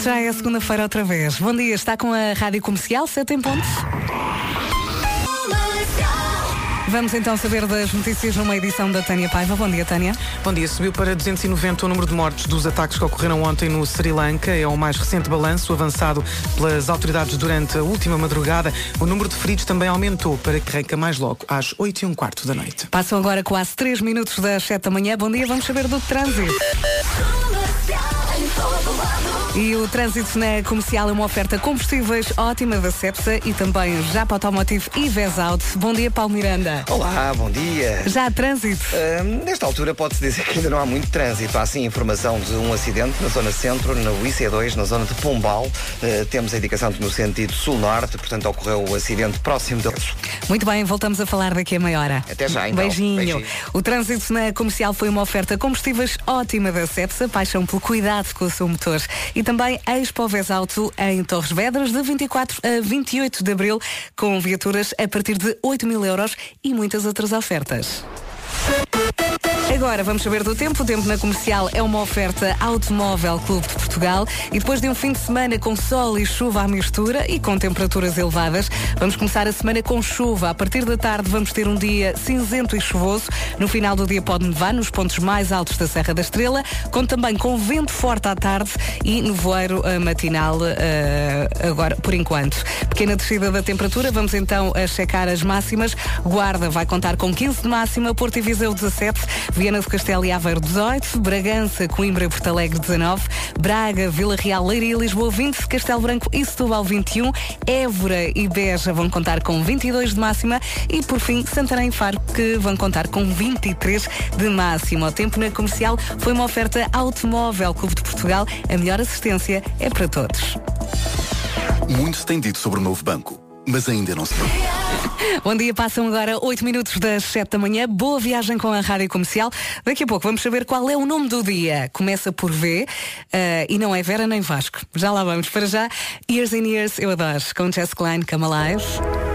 já é segunda-feira outra vez. Bom dia, está com a Rádio Comercial, 7 em pontos. Vamos então saber das notícias numa edição da Tânia Paiva. Bom dia, Tânia. Bom dia. Subiu para 290 o número de mortos dos ataques que ocorreram ontem no Sri Lanka. É o mais recente balanço avançado pelas autoridades durante a última madrugada. O número de feridos também aumentou para que arranca mais logo, às 8 e um quarto da noite. Passam agora quase 3 minutos das 7 da manhã. Bom dia, vamos saber do trânsito. E o trânsito na comercial é uma oferta combustíveis ótima da Cepsa e também Japa Automotive e Vesout. Bom dia, Paulo Miranda. Olá, bom dia. Já há trânsito? Uh, nesta altura pode-se dizer que ainda não há muito trânsito. Há sim informação de um acidente na zona centro, no IC2, na zona de Pombal. Uh, temos a indicação de no sentido sul-norte, portanto ocorreu o acidente próximo deles. Muito bem, voltamos a falar daqui a meia hora. Até já, então. Beijinho. Beijinho. O trânsito na comercial foi uma oferta combustíveis ótima da Cepsa, paixão pelo cuidado com o seu motor. E também Expo Auto em Torres Vedras, de 24 a 28 de abril, com viaturas a partir de 8 mil euros e muitas outras ofertas. Agora vamos saber do tempo. O tempo na comercial é uma oferta Automóvel Clube de Portugal e depois de um fim de semana com sol e chuva à mistura e com temperaturas elevadas, vamos começar a semana com chuva. A partir da tarde vamos ter um dia cinzento e chuvoso. No final do dia pode nevar nos pontos mais altos da Serra da Estrela, com também com vento forte à tarde e nevoeiro uh, matinal uh, agora por enquanto. Pequena descida da temperatura, vamos então a checar as máximas. Guarda vai contar com 15 de máxima, Porto e Viseu 17, Viana do Castelo e Aveiro 18, Bragança, Coimbra e Porto Alegre 19, Braga, Vila Real, Leiria e Lisboa 20, Castelo Branco e Setúbal 21, Évora e Beja vão contar com 22 de máxima e por fim Santarém e Faro que vão contar com 23 de máxima. O tempo na comercial foi uma oferta Automóvel Clube de Portugal. A melhor assistência é para todos. Muito se tem dito sobre o novo banco, mas ainda não se. Bom dia, passam agora 8 minutos das 7 da manhã. Boa viagem com a Rádio Comercial. Daqui a pouco vamos saber qual é o nome do dia. Começa por V uh, e não é Vera nem Vasco. Já lá vamos. Para já, Years and Years, eu adoro. Com Jess Klein, Come Alive.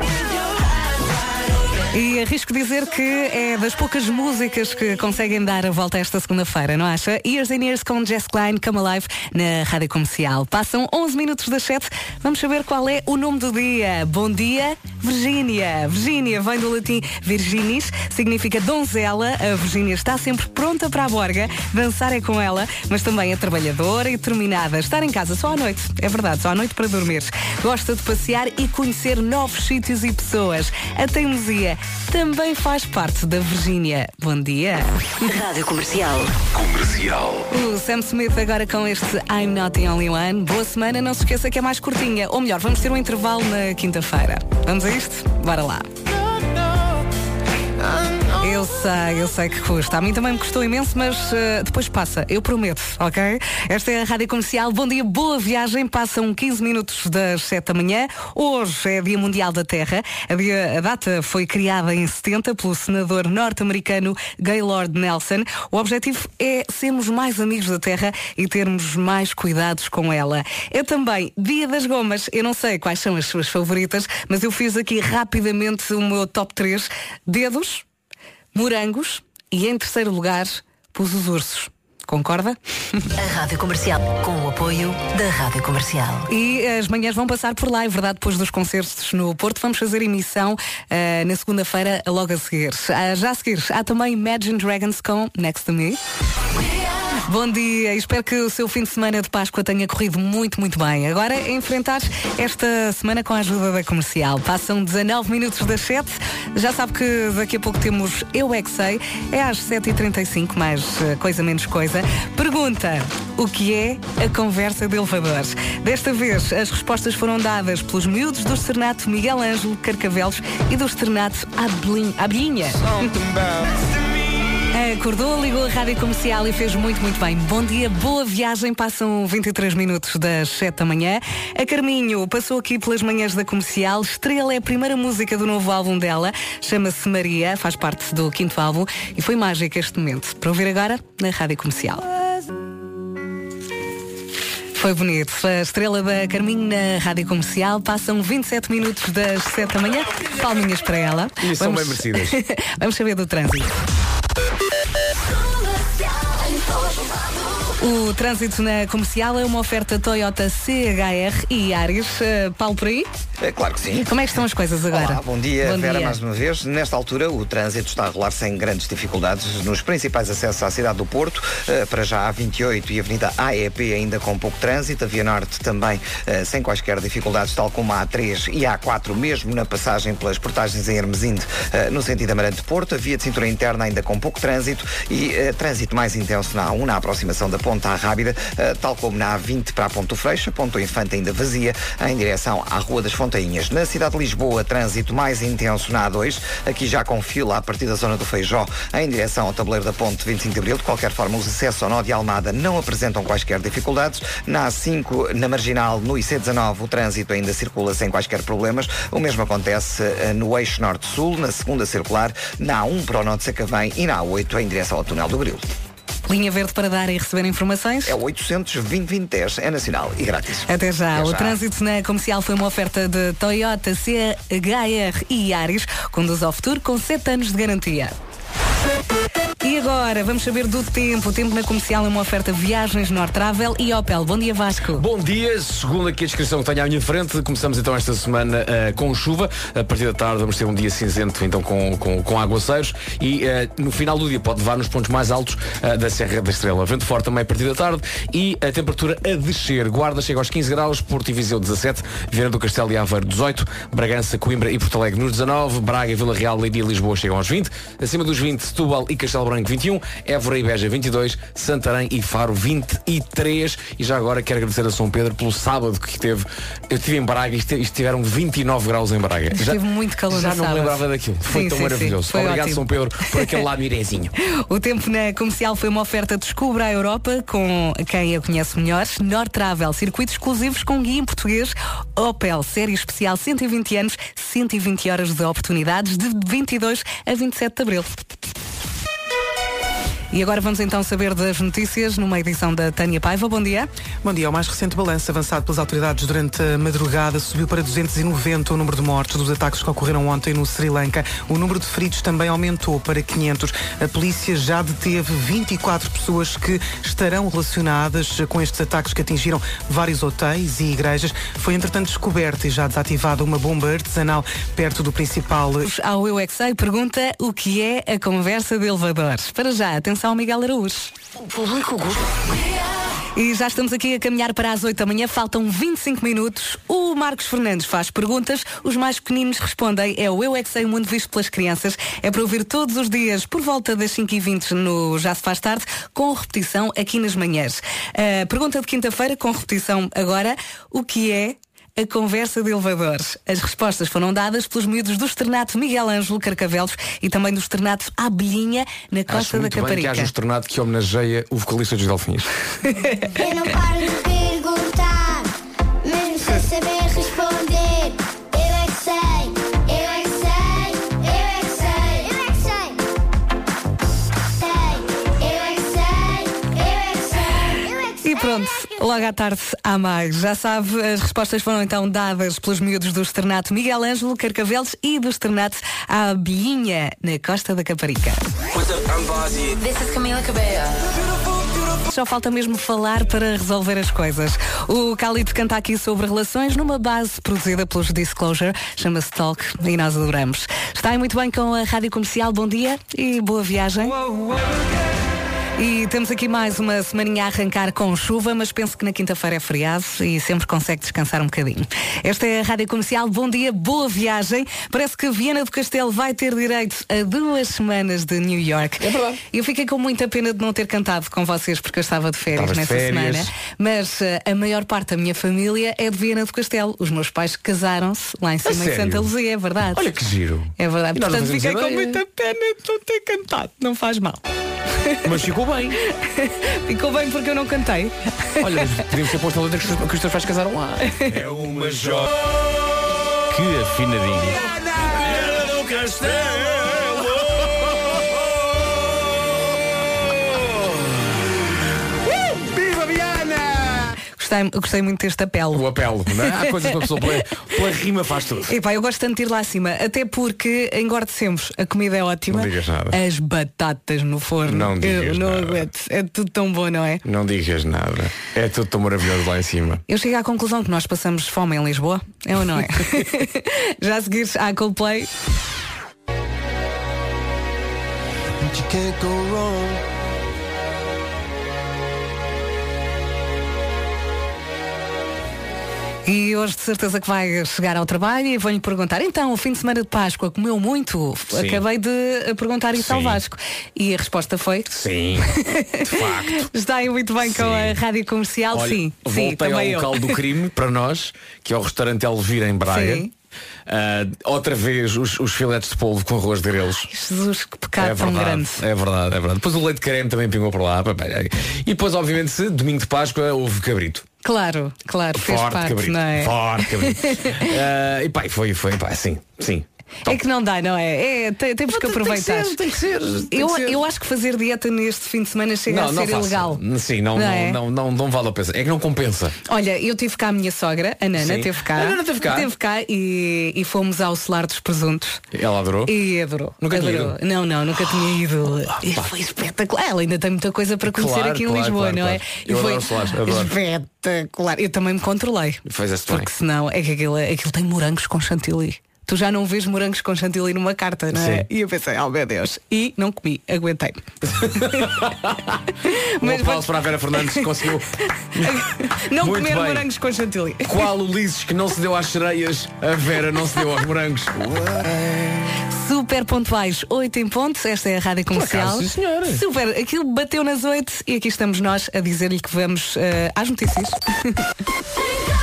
E arrisco dizer que é das poucas músicas que conseguem dar a volta esta segunda-feira, não acha? Years and Years com Jess Klein, Come Alive, na Rádio Comercial. Passam 11 minutos das 7. Vamos saber qual é o nome do dia. Bom dia, Virgínia. Virgínia vem do latim Virginis, significa donzela. A Virgínia está sempre pronta para a borga. Dançar é com ela, mas também é trabalhadora e determinada. Estar em casa só à noite. É verdade, só à noite para dormir. Gosta de passear e conhecer novos sítios e pessoas. A teimosia também faz parte da Virgínia. Bom dia. Rádio Comercial. Comercial. O Sam Smith agora com este I'm Not the Only One. Boa semana, não se esqueça que é mais curtinha. Ou melhor, vamos ter um intervalo na quinta-feira. Vamos a isto? Bora lá. Eu sei, eu sei que custa. A mim também me custou imenso, mas uh, depois passa, eu prometo, ok? Esta é a Rádio Comercial. Bom dia, boa viagem. Passam 15 minutos das 7 da manhã. Hoje é Dia Mundial da Terra. A, dia, a data foi criada em 70 pelo senador norte-americano Gaylord Nelson. O objetivo é sermos mais amigos da Terra e termos mais cuidados com ela. É também Dia das Gomas. Eu não sei quais são as suas favoritas, mas eu fiz aqui rapidamente o meu top 3. Dedos, morangos e, em terceiro lugar, pus os ursos. Concorda? A Rádio Comercial, com o apoio da Rádio Comercial. E as manhãs vão passar por lá, é verdade, depois dos concertos no Porto. Vamos fazer emissão uh, na segunda-feira, logo a seguir. Uh, já a seguir, há também Imagine Dragons com Next to Me. Bom dia, espero que o seu fim de semana de Páscoa tenha corrido muito, muito bem. Agora é enfrentar esta semana com a ajuda da comercial. Passam 19 minutos das 7. Já sabe que daqui a pouco temos Eu É Que Sei. É às 7h35, mais uh, coisa menos coisa. Pergunta: o que é a conversa de elevadores? Desta vez, as respostas foram dadas pelos miúdos do Serenato Miguel Ângelo Carcavelos e do Serenato Abelhinha. Acordou, ligou a rádio comercial e fez muito, muito bem. Bom dia, boa viagem. Passam 23 minutos das 7 da manhã. A Carminho passou aqui pelas manhãs da comercial. Estrela é a primeira música do novo álbum dela. Chama-se Maria, faz parte do quinto álbum e foi mágico este momento. Para ouvir agora na rádio comercial. Foi bonito. A estrela da Carminho na rádio comercial. Passam 27 minutos das 7 da manhã. Palminhas para ela. E são bem merecidas. Vamos saber do trânsito. O trânsito na comercial é uma oferta Toyota CHR e Ares. Uh, Paulo por aí? É claro que sim. Como é que estão as coisas agora? Olá, bom dia, bom Vera, dia. mais uma vez. Nesta altura, o trânsito está a rolar sem grandes dificuldades nos principais acessos à cidade do Porto. Uh, para já a 28 e a Avenida AEP ainda com pouco trânsito. A Via Norte também uh, sem quaisquer dificuldades, tal como a A3 e a A4, mesmo na passagem pelas portagens em Hermesinde, uh, no sentido Amarante-Porto. A via de cintura interna ainda com pouco trânsito e trânsito mais intenso na A1, na aproximação da Ponta à Rábida, tal como na A20 para a Ponto Freixo. Ponto Infante ainda vazia, em direção à Rua das Fontainhas. Na cidade de Lisboa, trânsito mais intenso na A2, aqui já com fila a partir da zona do Feijó, em direção ao tabuleiro da Ponte 25 de Abril. De qualquer forma, os acessos ao nó de Almada não apresentam quaisquer dificuldades. Na A5, na Marginal, no IC19, o trânsito ainda circula sem quaisquer problemas. O mesmo acontece eh, no eixo norte-sul, na segunda circular, na A1 para o Norte Sacavém e na A8 em direção ao túnel do Grilo. Linha Verde para dar e receber informações? É o 820 é nacional e grátis. Até já. Até o já. trânsito na comercial foi uma oferta de Toyota CHR e Ares. Conduz ao futuro com 7 anos de garantia. E agora, vamos saber do tempo. O tempo na comercial é uma oferta Viagens Nord Travel e Opel. Bom dia, Vasco. Bom dia. Segundo aqui a descrição que tenho à minha frente, começamos então esta semana uh, com chuva. A partir da tarde vamos ter um dia cinzento, então com, com, com aguaceiros. E uh, no final do dia pode levar nos pontos mais altos uh, da Serra da Estrela. Vento forte também a partir da tarde e a temperatura a descer. Guarda chega aos 15 graus, Porto e Viseu 17, Viana do Castelo e Aveiro 18, Bragança, Coimbra e Porto Alegre nos 19, Braga, Vila Real, Leiria e Lisboa chegam aos 20. Acima dos 20, Setúbal e Castelo Branco Branco 21, Évora e Beja 22, Santarém e Faro 23 e já agora quero agradecer a São Pedro pelo sábado que teve. Eu estive em Braga e estiveram 29 graus em Braga. Esteve muito calor Já não sábado. me lembrava daquilo. Foi sim, tão sim, maravilhoso. Sim. Obrigado ótimo. São Pedro por aquele lado mirezinho. o tempo na comercial foi uma oferta Descubra a Europa com quem eu conheço melhor. Nord Travel, circuitos exclusivos com guia em português. Opel, série especial 120 anos, 120 horas de oportunidades de 22 a 27 de abril. E agora vamos então saber das notícias numa edição da Tânia Paiva. Bom dia. Bom dia. O mais recente balanço avançado pelas autoridades durante a madrugada subiu para 290 o número de mortes dos ataques que ocorreram ontem no Sri Lanka. O número de feridos também aumentou para 500. A polícia já deteve 24 pessoas que estarão relacionadas com estes ataques que atingiram vários hotéis e igrejas. Foi entretanto descoberta e já desativada uma bomba artesanal perto do principal. Ao Eu é pergunta o que é a conversa de elevadores. Para já, atenção atenção, Miguel Araújo. E já estamos aqui a caminhar para as 8 da manhã, faltam 25 minutos. O Marcos Fernandes faz perguntas, os mais pequeninos respondem. É o Eu é que sei o mundo visto pelas crianças. É para ouvir todos os dias por volta das 5h20 no Já se faz tarde, com repetição aqui nas manhãs. Uh, pergunta de quinta-feira, com repetição agora. O que é a conversa de elevadores. As respostas foram dadas pelos miúdos do Externato Miguel Ângelo Carcavelos e também do Externato Abelhinha, na Costa Acho da Caparica. Bem que haja um Externato que homenageia o vocalista dos Delfins. Eu não paro de perguntar, Pronto, logo à tarde há mais. Já sabe, as respostas foram então dadas pelos miúdos do Externato Miguel Ângelo Carcavelos e do Externato à Biinha, na Costa da Caparica. This is Camila Cabello. Só falta mesmo falar para resolver as coisas. O Khalid canta aqui sobre relações numa base produzida pelos Disclosure, chama-se Talk e nós adoramos. Está aí muito bem com a Rádio Comercial. Bom dia e boa viagem. E temos aqui mais uma semaninha a arrancar com chuva, mas penso que na quinta-feira é feriado e sempre consegue descansar um bocadinho. Esta é a Rádio Comercial. Bom dia, boa viagem. Parece que Viana do Castelo vai ter direito a duas semanas de New York. É verdade. Eu fiquei com muita pena de não ter cantado com vocês porque eu estava de férias Estavas nessa de férias. semana. Mas uh, a maior parte da minha família é de Viana do Castelo. Os meus pais casaram-se lá em cima em Santa Luzia, é verdade. Olha que giro. É verdade. Portanto, fiquei com muita pena de não ter cantado. Não faz mal. Mas ficou bem. Ficou bem porque eu não cantei. Olha, mas podíamos ter posto a letra que os- que os teus pais casaram lá. É uma joia. Que afinadinho. Viva Viana! Gostei, gostei muito deste apelo. O apelo, não é? Há coisas que a pessoa pela, pela rima faz tudo. Epá, eu gosto tanto de ir lá acima, até porque engorde sempre. A comida é ótima. Não digas nada. As batatas no forno. Não eu digas não nada. aguento. É tudo tão bom, não é? Não digas nada. É tudo tão maravilhoso lá em cima. Eu chego à conclusão que nós passamos fome em Lisboa. É ou não é? Já a seguir à Coldplay. E hoje de certeza que vai chegar ao trabalho e vou-lhe perguntar, então, o fim de semana de Páscoa comeu muito? Sim. Acabei de perguntar isso ao Sim. Vasco. E a resposta foi? Sim, de facto. Está aí muito bem com Sim. a rádio comercial, Olha, sim. sim, voltei também ao local do crime para nós, que é o restaurante Elvira em Braga. Sim. Ah, outra vez os, os filetes de polvo com arroz de grelos. Jesus, que pecado É tão verdade, grande. é verdade, é verdade. Depois o leite de creme também pingou por lá. E depois, obviamente, domingo de Páscoa houve cabrito. Claro, claro, fez Forte parte, cabrito. não é? Forte cabrito. Ah, e pá, foi, foi, pá, sim, sim. É que não dá, não é? É, te- temos que aproveitar. Tem que ser, tem que eu, ser. eu acho que fazer dieta neste fim de semana chega a ser faça. ilegal. Sim, não, Não não, é? não, não, não vale a pena. É que não compensa. Olha, eu tive cá a minha sogra, a Nana, Sim. teve cá. A Nana teve cá? e, e fomos ao Solar dos Presuntos. Ela adorou. E adorou. Nunca tinha adorou. ido? Ah, Não, não, nunca tinha ido. E foi espetacular. Ela ainda tem muita coisa para conhecer Claro, aqui em claro, Lisboa, claro, não é? claro. E Eu foi adoro adoro. espetacular. Eu também me controlei. Bem. Porque senão é que aquilo, aquilo tem morangos com chantilly. Tu já não vês morangos com chantilly numa carta, não é? Sim. E eu pensei, oh meu Deus. E não comi, aguentei. Um Mas aplauso para a Vera Fernandes que conseguiu. não Muito comer bem. morangos com chantilly. Qual Ulisses que não se deu às sereias, a Vera não se deu aos morangos. Super pontuais, 8 em pontos. Esta é a rádio comercial. acaso, sim, senhora. Super, aquilo bateu nas 8 e aqui estamos nós a dizer-lhe que vamos eh, às notícias.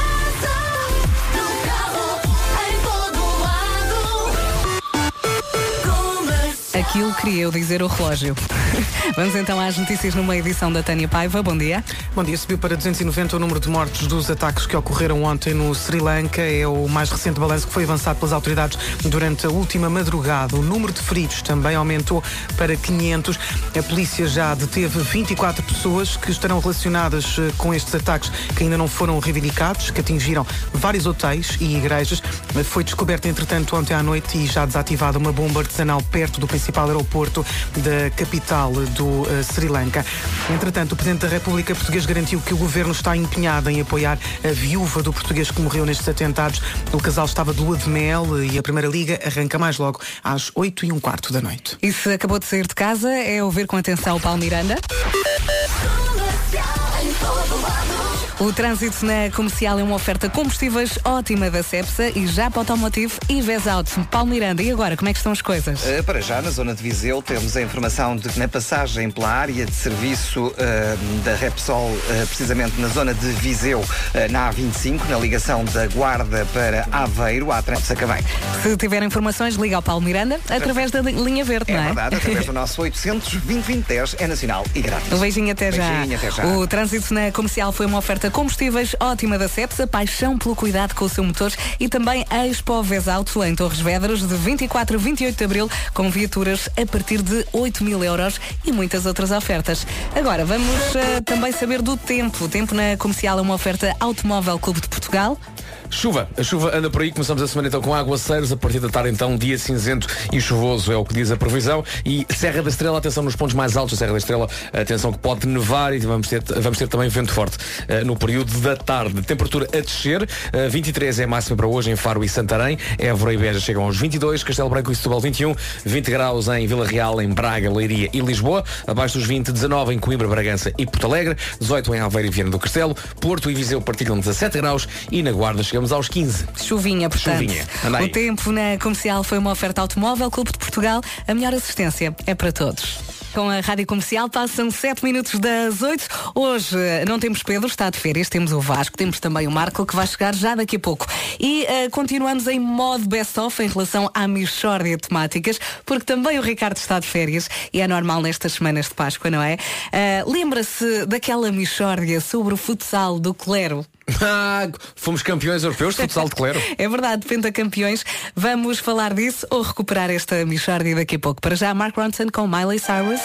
Aquilo queria eu dizer o relógio. Vamos então às notícias numa edição da Tânia Paiva. Bom dia. Bom dia, subiu para 290 o número de mortos dos ataques que ocorreram ontem no Sri Lanka. É o mais recente balanço que foi avançado pelas autoridades durante a última madrugada. O número de feridos também aumentou para 500. A polícia já deteve 24 pessoas que estarão relacionadas eh, com estes ataques que ainda não foram reivindicados, que atingiram vários hotéis e igrejas. Foi descoberta, entretanto, ontem à noite e já desativada uma bomba artesanal perto do principal aeroporto da capital do eh, Sri Lanka. Entretanto, o Presidente da República Portuguesa garantiu que o governo está empenhado em apoiar a viúva do português que morreu nestes atentados. O casal estava de lua de mel e a Primeira Liga arranca mais logo às 8 e um quarto da noite. E se acabou de sair de casa, é ouvir com atenção o Paulo Miranda. O trânsito na comercial é uma oferta combustíveis ótima da Cepsa e já para o automotivo e Vesalto. Paulo Miranda, e agora, como é que estão as coisas? Uh, para já, na zona de Viseu, temos a informação de que na passagem pela área de serviço uh, da Repsol, uh, precisamente na zona de Viseu, na A25, na ligação da Guarda para Aveiro, há trânsito Sacavém. Se tiver informações, liga ao Paulo Miranda através da li- linha verde, É não é? verdade, através do nosso 800 2010 é nacional e grátis. Um beijinho até já. Beijinho, até já. O trânsito na comercial foi uma oferta combustíveis ótima da Cepsa, paixão pelo cuidado com o seu motor e também a Expo Vesauto em Torres Vedras de 24 a 28 de Abril com viaturas a partir de 8 mil euros e muitas outras ofertas. Agora vamos eh, também saber do tempo. O tempo na comercial é uma oferta Automóvel Clube de Portugal. Chuva, a chuva anda por aí, começamos a semana então com aguaceiros, a partir da tarde então dia cinzento e chuvoso é o que diz a previsão. E Serra da Estrela, atenção nos pontos mais altos da Serra da Estrela, atenção que pode nevar e vamos ter, vamos ter também vento forte eh, no período da tarde. Temperatura a descer, eh, 23 é máxima para hoje em Faro e Santarém, Évora e Beja chegam aos 22, Castelo Branco e Setúbal 21, 20 graus em Vila Real, em Braga, Leiria e Lisboa, abaixo dos 20, 19 em Coimbra, Bragança e Porto Alegre, 18 em Aveiro e Viana do Castelo, Porto e Viseu partilham 17 graus. E na Guarda chegamos aos 15. Chuvinha, portanto. Chuvinha. O tempo na comercial foi uma oferta automóvel, Clube de Portugal. A melhor assistência é para todos. Com a Rádio Comercial passam 7 minutos das 8. Hoje eh, não temos Pedro, está de férias, temos o Vasco, temos também o Marco que vai chegar já daqui a pouco. E eh, continuamos em modo best-of em relação à Michórdia de temáticas, porque também o Ricardo está de férias e é normal nestas semanas de Páscoa, não é? Eh, Lembra-se daquela Michórdia sobre o futsal do Clero? Ah, fomos campeões europeus de futsal de clero. É verdade, pentacampeões. Vamos falar disso ou recuperar esta Michardia daqui a pouco. Para já, Mark Ronson com Miley Cyrus.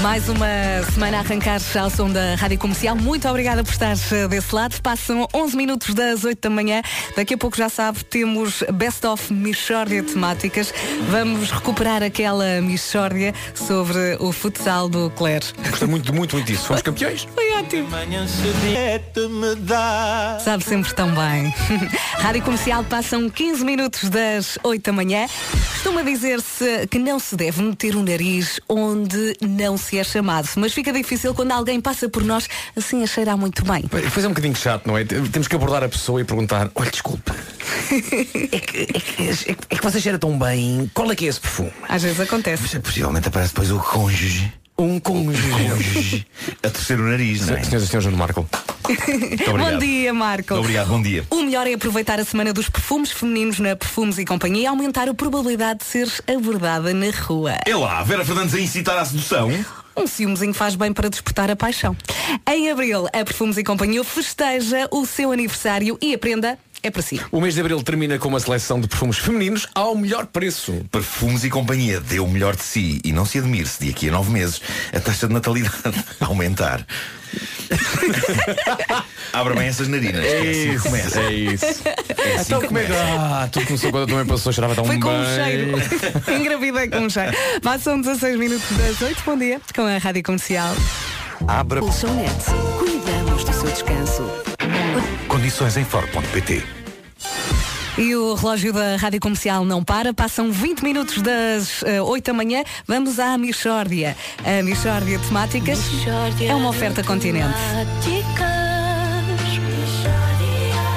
Mais uma semana a arrancar ao som da Rádio Comercial. Muito obrigada por estar eh, desse lado. Passam 11 minutos das 8 da manhã. Daqui a pouco já sabe, temos Best of Michórdia temáticas. Vamos recuperar aquela Michórdia sobre o futsal do Clare. Gostei muito, muito, muito disso. Fomos campeões. Foi ótimo. Sabe sempre tão bem. Rádio Comercial passam 15 minutos das 8 da manhã. Costuma dizer-se que não se deve meter o nariz onde não se é chamado. Mas fica difícil quando alguém passa por nós assim a cheirar muito bem. Pois é um bocadinho chato, não é? Temos que abordar a pessoa e perguntar, olha, desculpa. É que, é, que, é, que, é que você cheira tão bem. Qual é que é esse perfume? Às vezes acontece. Mas, possivelmente aparece depois o cônjuge. Um cônjuge. A terceiro nariz, não é? Senhoras e senhores, Marco. Bom dia, Marco. Obrigado, bom dia. O melhor é aproveitar a semana dos perfumes femininos na Perfumes e Companhia e aumentar a probabilidade de seres abordada na rua. É lá, Vera Fernandes a incitar à sedução. Um ciúmezinho faz bem para despertar a paixão. Em abril, a Perfumes e Companhia festeja o seu aniversário e a prenda é para si. O mês de abril termina com uma seleção de perfumes femininos ao melhor preço. Perfumes e companhia dê o melhor de si e não se admire se daqui a nove meses a taxa de natalidade aumentar. Abra bem essas narinas. É assim que isso, começa. é isso. É assim Então que como é que. começa. Ah, tudo começou quando eu também passou, cheirava tão Foi bem. com um cheiro. Engravidei com um cheiro. Passam 16 minutos das 8. Bom dia com a Rádio Comercial. Abra Colchonete. Cuidamos do seu descanso. Condições em for.pt. E o relógio da Rádio Comercial não para. Passam 20 minutos das eh, 8 da manhã. Vamos à Michórdia. A Michórdia Temáticas é uma oferta continente.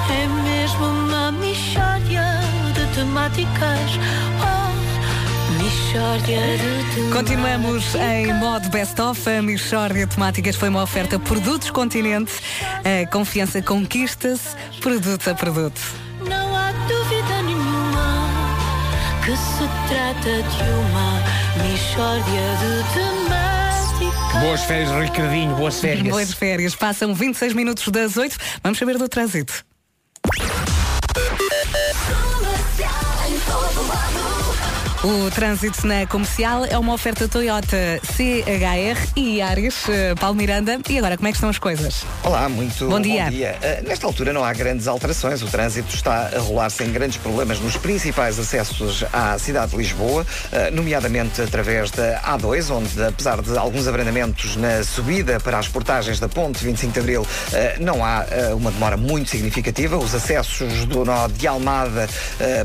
É mesmo uma mixória de temáticas. Continuamos em modo best-of. A Michórdia Temáticas foi uma oferta Produtos Continente. A confiança conquista-se produto a produto. Não há dúvida nenhuma que se trata de uma mixória de temáticas. Boas férias, Ricardinho, boas férias. Boas férias. Passam 26 minutos das 8. Vamos saber do trânsito. O trânsito na comercial é uma oferta Toyota CHR e Ares, eh, Paulo Miranda. E agora, como é que estão as coisas? Olá, muito Bom dia. Uh, nesta altura não há grandes alterações. O trânsito está a rolar sem grandes problemas nos principais acessos à cidade de Lisboa, uh, nomeadamente através da A2, onde, apesar de alguns abrandamentos na subida para as portagens da Ponte 25 de Abril, uh, não há uma demora muito significativa. Os acessos do nó de Almada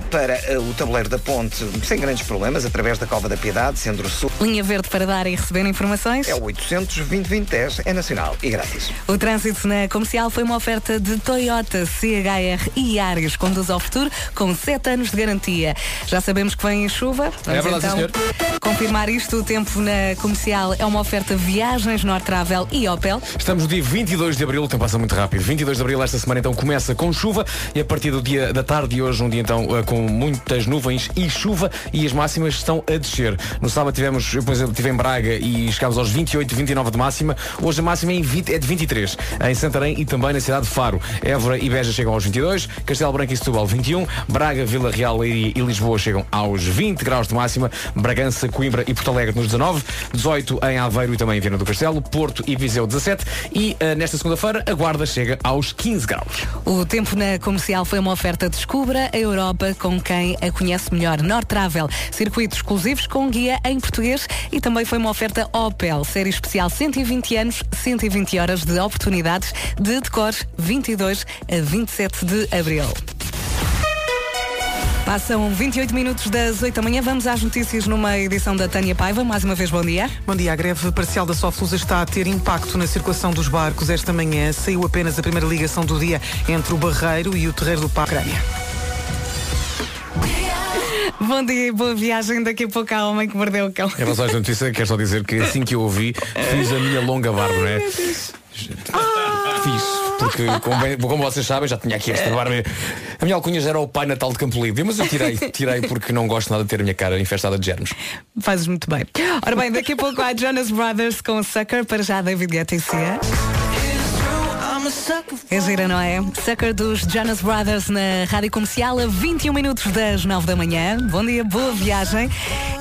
para o tabuleiro da Ponte sem grandes problemas, através da Cova da Piedade, Centro-Sul. Linha verde para dar e receber informações. É o 800 2010 é nacional e grátis. O trânsito na comercial foi uma oferta de Toyota CHR e Ares. Conduz ao futuro com 7 anos de garantia. Já sabemos que vem chuva. Vamos É verdade, então sim, confirmar isto. O tempo na comercial é uma oferta Viagens Norte Travel e Opel. Estamos no dia 22 de Abril, o tempo passa muito rápido. 22 de Abril, esta semana então começa com chuva e a partir do dia da tarde de hoje, um dia então eh, com muitas nuvens e chuva e as máximas estão a descer. No sábado tivemos, eu, por exemplo, estive em Braga e chegámos aos 28, 29 de máxima. Hoje a máxima é, em 20 é de 23 em Santarém e também na cidade de Faro. Évora e Beja chegam aos 22, Castelo Branco e Setúbal 21, Braga, Vila Real, e Lisboa chegam aos 20 graus de máxima, Bragança, Coimbra e Porto Alegre nos 19, 18 em Aveiro e também em Viana do Castelo, Porto e Viseu 17 e eh, nesta segunda-feira a Guarda chega aos 15 graus. O tempo na comercial foi uma oferta Descubra a Europa com quem a conhece melhor. North Travel, circuitos exclusivos com guia em português e também foi uma oferta Opel, série especial 120 anos, 120 horas de oportunidades de decor 22 a 27 de abril. Passam 28 minutos das 8 da manhã. Vamos às notícias numa edição da Tânia Paiva. Mais uma vez, bom dia. Bom dia. A greve parcial da Soflusa está a ter impacto na circulação dos barcos. Esta manhã saiu apenas a primeira ligação do dia entre o Barreiro e o Terreiro do Pacrânia. Bom dia e boa viagem. Daqui a pouco há homem que mordeu o cão. Em relação a esta notícia, quero só dizer que assim que eu ouvi, fiz a minha longa barba, não é? Fiz, porque como, como vocês sabem, já tinha aqui esta barba. A minha alcunha já era o Pai Natal de Campo Livre, mas eu tirei, tirei porque não gosto nada de ter a minha cara infestada de germes. Fazes muito bem. Ora bem, daqui a pouco há Jonas Brothers com Sucker, para já David Guetta e Cia. É gira, não é? Sucker dos Jonas Brothers na Rádio Comercial a 21 minutos das 9 da manhã. Bom dia, boa viagem.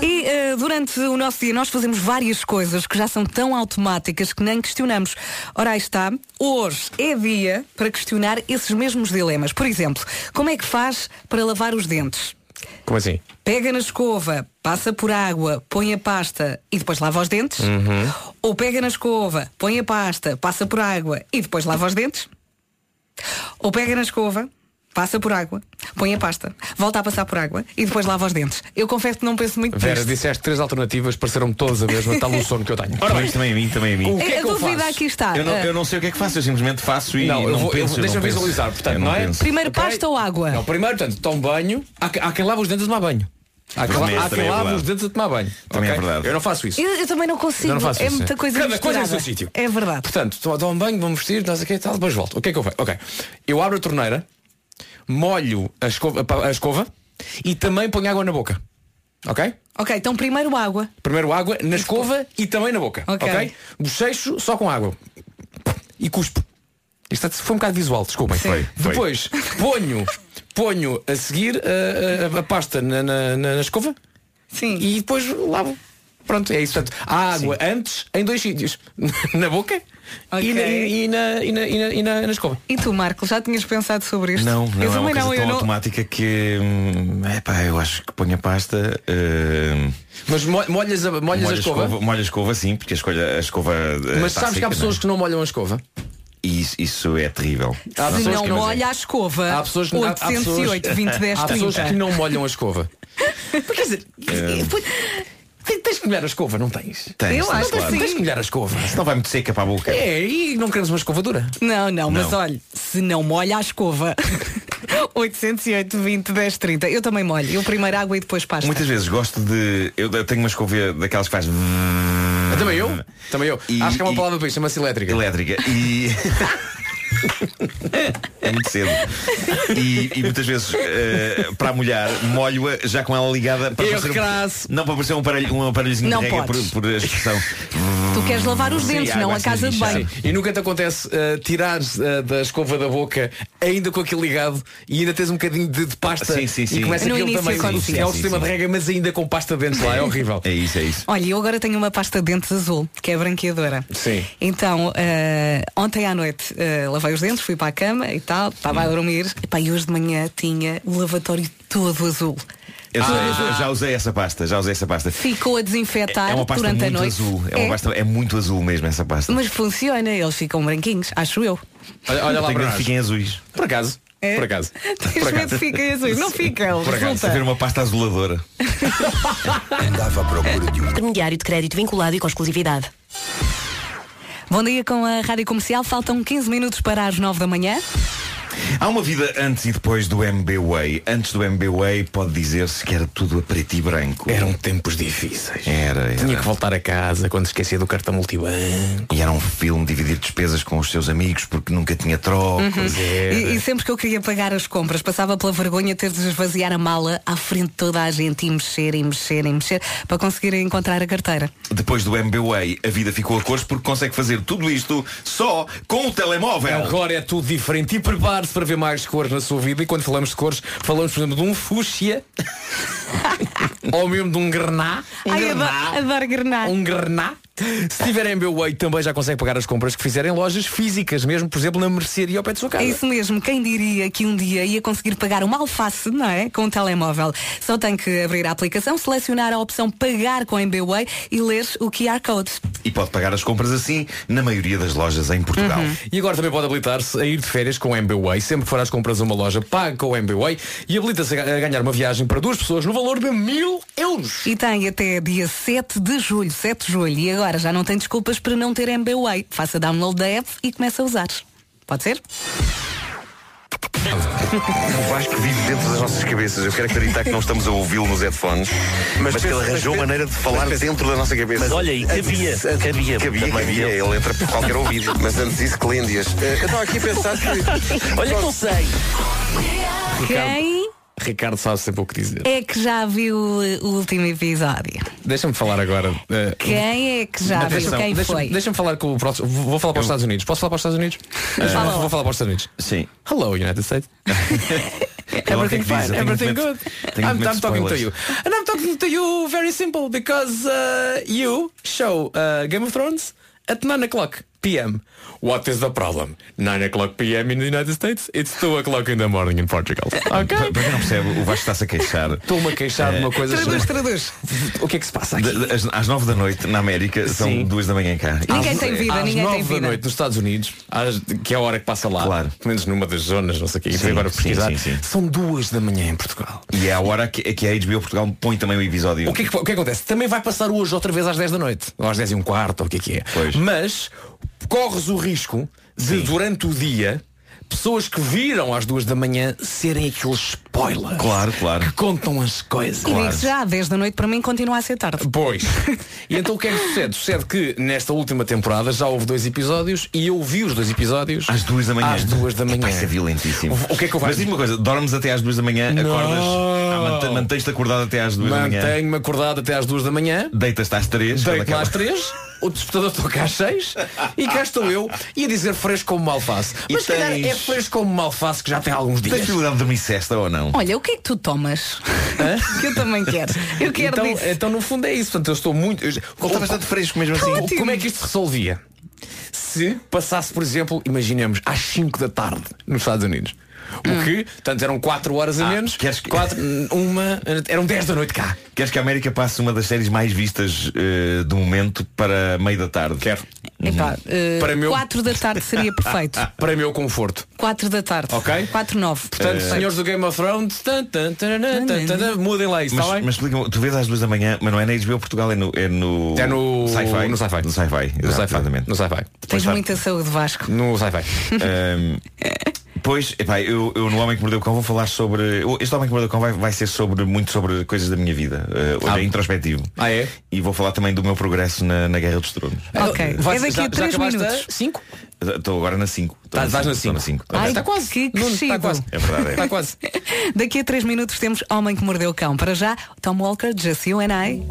E eh, durante o nosso dia nós fazemos várias coisas que já são tão automáticas que nem questionamos. Ora, aí está. Hoje é dia para questionar esses mesmos dilemas. Por exemplo, como é que faz para lavar os dentes? Como assim? Pega na escova, passa por água, põe a pasta e depois lava os dentes? Uhum. Ou pega na escova, põe a pasta, passa por água e depois lava os dentes? Ou pega na escova, passa por água, põe a pasta, volta a passar por água e depois lava os dentes. Eu confesso que não penso muito Vera, nisto. disseste três alternativas, pareceram-me todas a mesma, tal o sono que eu tenho. Ora Também, bem, também a mim, também a mim. o que é a que eu dúvida faço? aqui está. Eu não, Ah, eu não sei o que é que faço, eu simplesmente faço e Não, não, eu vou- eu- penso. eu não deixa-me penso. visualizar, portanto, Eu não é? penso. Primeiro Ok? pasta ou água? Não, primeiro, portanto, tomo banho. Há, que- há quem lava os dentes a tomar banho. Há quem, Também é- há quem também é lava verdade. os dentes a tomar banho. Também é ok? verdade. Eu não faço isso. Eu, eu também não consigo. Eu não faço é isso. muita coisa Cada coisa em misturada. seu sítio. É verdade. Portanto, to- tomo banho, vou-me vestir, não sei o que e tal, depois volto. O que é que eu faço? Ok. Eu abro a torneira, molho a escova, a escova e também ponho água na boca. Ok? Ok, então primeiro água. Primeiro água na escova e também na boca. Ok. Ok? Bochecho só com água. E cuspo. Isto foi um bocado visual, desculpem. Foi, foi. Depois ponho, ponho a seguir a, a- a pasta na, na- na- escova Sim. e depois lavo. Pronto, é isso. Portanto, a água antes em dois sítios. na boca Ok. e, na, e, na, e, na, e, na, e na- na escova. E tu, Marco, já tinhas pensado sobre isto? Não, não eu é uma coisa não, tão eu não. automática que hum, epá, eu acho que ponho a pasta hum, Mas mo- molhas a, molhas molho a escova. escova, molho a escova sim, porque a escolha a escova eh, Mas está sabes que há seca, pessoas não que não molham a escova? é? Isso, isso é terrível. Há Se não que molha a escova, Há pessoas, há- há pessoas- 808 20 10 Há pessoas 30. que não molham a escova. Mas quer dizer, depois- tens que molhar a escova, não tens? Tens, Eu tens, acho que claro. sim. Tens que molhar a escova. Senão vai muito seca para a boca. É, e não queremos uma escova dura. Não, não, mas Não. olha, se não molha a escova. 808 20 10 30. Eu também molho. Eu primeiro água e depois pasta. Muitas vezes gosto de. Eu tenho uma escova daquelas que faz. Ah, Também eu? Também eu. E- Acho que é uma e- palavra para isto, chama-se elétrica. elétrica e é muito cedo e, e muitas vezes eh, para molhar molho-a já com ela ligada para Eu parecer um- não para parecer um aparelho, um aparelhozinho Não de rega por, por expressão Tu queres lavar os Sim, dentes, água não a assim casa de banho. E nunca te acontece uh, tirares uh, da escova da boca ainda com aquilo ligado e ainda tens um bocadinho de, de pasta Sim, sim, sim. e começa No aquilo início também acontecia. é o Sim, sistema sim. de rega mas ainda com pasta de dentes lá é horrível é isso é isso Olha, eu agora tenho uma pasta de dentes azul, que é branqueadora. Sim. Então, eh, ontem à noite eh, lavei os dentes, fui para a cama e tal, estava a Hum. dormir. E, pá, e hoje de manhã tinha o lavatório todo azul. eu sei, Ah. já, já usei essa pasta já usei essa pasta Ficou a desinfetar é uma pasta durante a muito noite. azul é uma pasta é muito azul mesmo essa pasta Mas funciona, eles ficam branquinhos, acho eu. olha, olha eu lá para fiquem azuis por acaso É? por acaso Tens medo fiquem azuis? Não ficam, a ver resulta. uma pasta azuladora Andava à procura de um Intermediário de crédito vinculado e com exclusividade. Bom dia com a Rádio Comercial, faltam 15 minutos para as 9 da manhã. Há uma vida antes e depois do MBWay. Antes do MBWay pode dizer-se que era tudo a preto e branco. eram tempos difíceis Era, era. tinha que voltar a casa quando esquecia do cartão multibanco E era um filme dividir despesas com os seus amigos porque nunca tinha trocos. E, e sempre que eu queria pagar as compras, passava pela vergonha de ter de esvaziar a mala à frente de toda a gente e mexer e mexer e mexer para conseguir encontrar a carteira. Depois do MBWay, a vida ficou a cores porque consegue fazer tudo isto só com o telemóvel. Agora é tudo diferente e prepare-se para ver mais cores na sua vida. E quando falamos de cores, falamos, por exemplo, de um fúcsia ou mesmo de um grená. Um Ai, grená. adoro, adoro grenar. Um grená. Se tiver MBWay também já consegue pagar as compras que fizer em lojas físicas, mesmo, por exemplo, na mercearia ao pé de sua casa. É isso mesmo, quem diria que um dia ia conseguir pagar uma alface, não é? Com o telemóvel. Só tem que abrir a aplicação, selecionar a opção pagar com MBWay e ler o QR Code. E pode pagar as compras assim na maioria das lojas em Portugal. E agora também pode habilitar-se a ir de férias com o MBWay. Sempre que for às compras a uma loja, pague com o MBWay e habilita-se a a ganhar uma viagem para duas pessoas no valor de mil euros. E tem até dia 7 de julho, 7 de julho. E agora já não tem desculpas para não ter MBWay. Faça download da app e comece a usar. Pode ser? O Vasco vive dentro das nossas cabeças. Eu quero acreditar que não estamos a ouvi-lo nos headphones, mas, que ele arranjou maneira de falar dentro da nossa cabeça. Mas olha aí, cabia, cabia. Cabia, também. cabia, ele entra por qualquer ouvido. Mas antes disso, Clíndias. Eu estava aqui a pensar que. Olha que não sei. Quem Ricardo sabe sempre o que dizer. é que já viu o último episódio? Deixa-me falar agora. eh, Quem é que já viu? Atenção, Quem deixa-me- foi? Deixa-me falar com o próximo. Vou falar para os Estados Unidos. Posso falar para os Estados Unidos? Lá. vou falar para os Estados Unidos. Sim. Hello, United States. Everything fine, everything good. I'm, I'm talking to you. And I'm talking to you very simple because uh, you show uh, Game of Thrones at 9 o'clock p.m. What is the problem? 9 o'clock p.m. in the United States? It's 2 o'clock in the morning in Portugal. Para Ok? para quem não percebe, o Vasco está-se a queixar. Estou-me a queixar de uma coisa. Traduz, traduz. O que é que se passa aqui? De- de- Às, às 9 da noite na América são Sim. duas da manhã cá. Ninguém Às- tem vida, às ninguém tem nove da vida. noite nos Estados Unidos, às- que é a hora que passa lá, Claro. pelo menos numa das zonas, não sei o quê, e Sim, agora sim, pesquisar, sim, sim. são duas da manhã em Portugal. E é a hora que, que a HBO Portugal põe também o episódio. O que, é que, o que acontece? Também vai passar hoje outra vez às 10 da noite, ou às 10 e um quarto, ou o que é que é. Pois. Mas corres o risco de, durante o dia, pessoas que viram às duas da manhã serem aqueles spoilers. Claro, claro. Que contam as coisas. E digo já, 10 da noite para mim continua a ser tarde. Pois. E então o que é que sucede? Sucede que nesta última temporada já houve dois episódios e eu vi os dois episódios Às duas da manhã. Às duas da manhã. Isso é violentíssimo. O que é que eu faço? Mas diz-me uma coisa, dormes até às duas da manhã, Não. acordas, ah, mante- mantens-te acordado até às duas da manhã, Mantenho-me acordado até às duas da manhã. deitas-te às três. Deito-me acaba- às três, o despertador toca às seis e cá estou eu e a dizer fresco como malface. E Mas se calhar tens- é fresco como malface que já tem alguns Tens dias. possibilidade de dormir cesta ou não? Olha, o que é que tu tomas? que eu também quero. Eu quero então, disso. então no fundo é isso. Portanto, eu estou muito. eu- está bastante fresco mesmo assim. O- Como é que isto se resolvia? Se passasse, por exemplo, imaginemos, às 5 da tarde nos Estados Unidos. O que, portanto, eram 4 horas a Ah, menos. queres que- quatro, uma, eram 10 da noite cá. Queres que a América passe uma das séries mais vistas eh, do momento para meio da tarde? Quero. Epá, eh, Para meu- 4 da tarde seria perfeito. Para meu conforto. 4 da tarde. Ok. 4, 9. Portanto, senhores do Game of Thrones, tan, tan, tarará, tan, tan, tan, mudem lá isso, Mas, está bem? mas explica-me, tu vês às duas da manhã, mas não é na HBO Portugal, é no. É no, É no- Sci-Fi. no Sci-Fi. No Sci-Fi. exatamente. No sci-fi. Tens muita saúde, Vasco. No sci-fi. Ahm, Pois, epá, eu, eu no Homem que Mordeu o Cão vou falar sobre. Este Homem que Mordeu o Cão vai, vai ser sobre muito sobre coisas da minha vida. Uh, hoje Ah. é introspectivo. Ah, é? E vou falar também do meu progresso na, na Guerra dos Tronos. Ok. Vai- é daqui já- a já 3 acabaste minutos. a 5? Estou agora na 5. Tá, vais na cinco. Ai, Está quase. que Nuno. Está quase. É verdade, é. Está quase. Daqui a 3 minutos temos Homem que Mordeu o Cão. Para já, Tom Walker, Just You and I.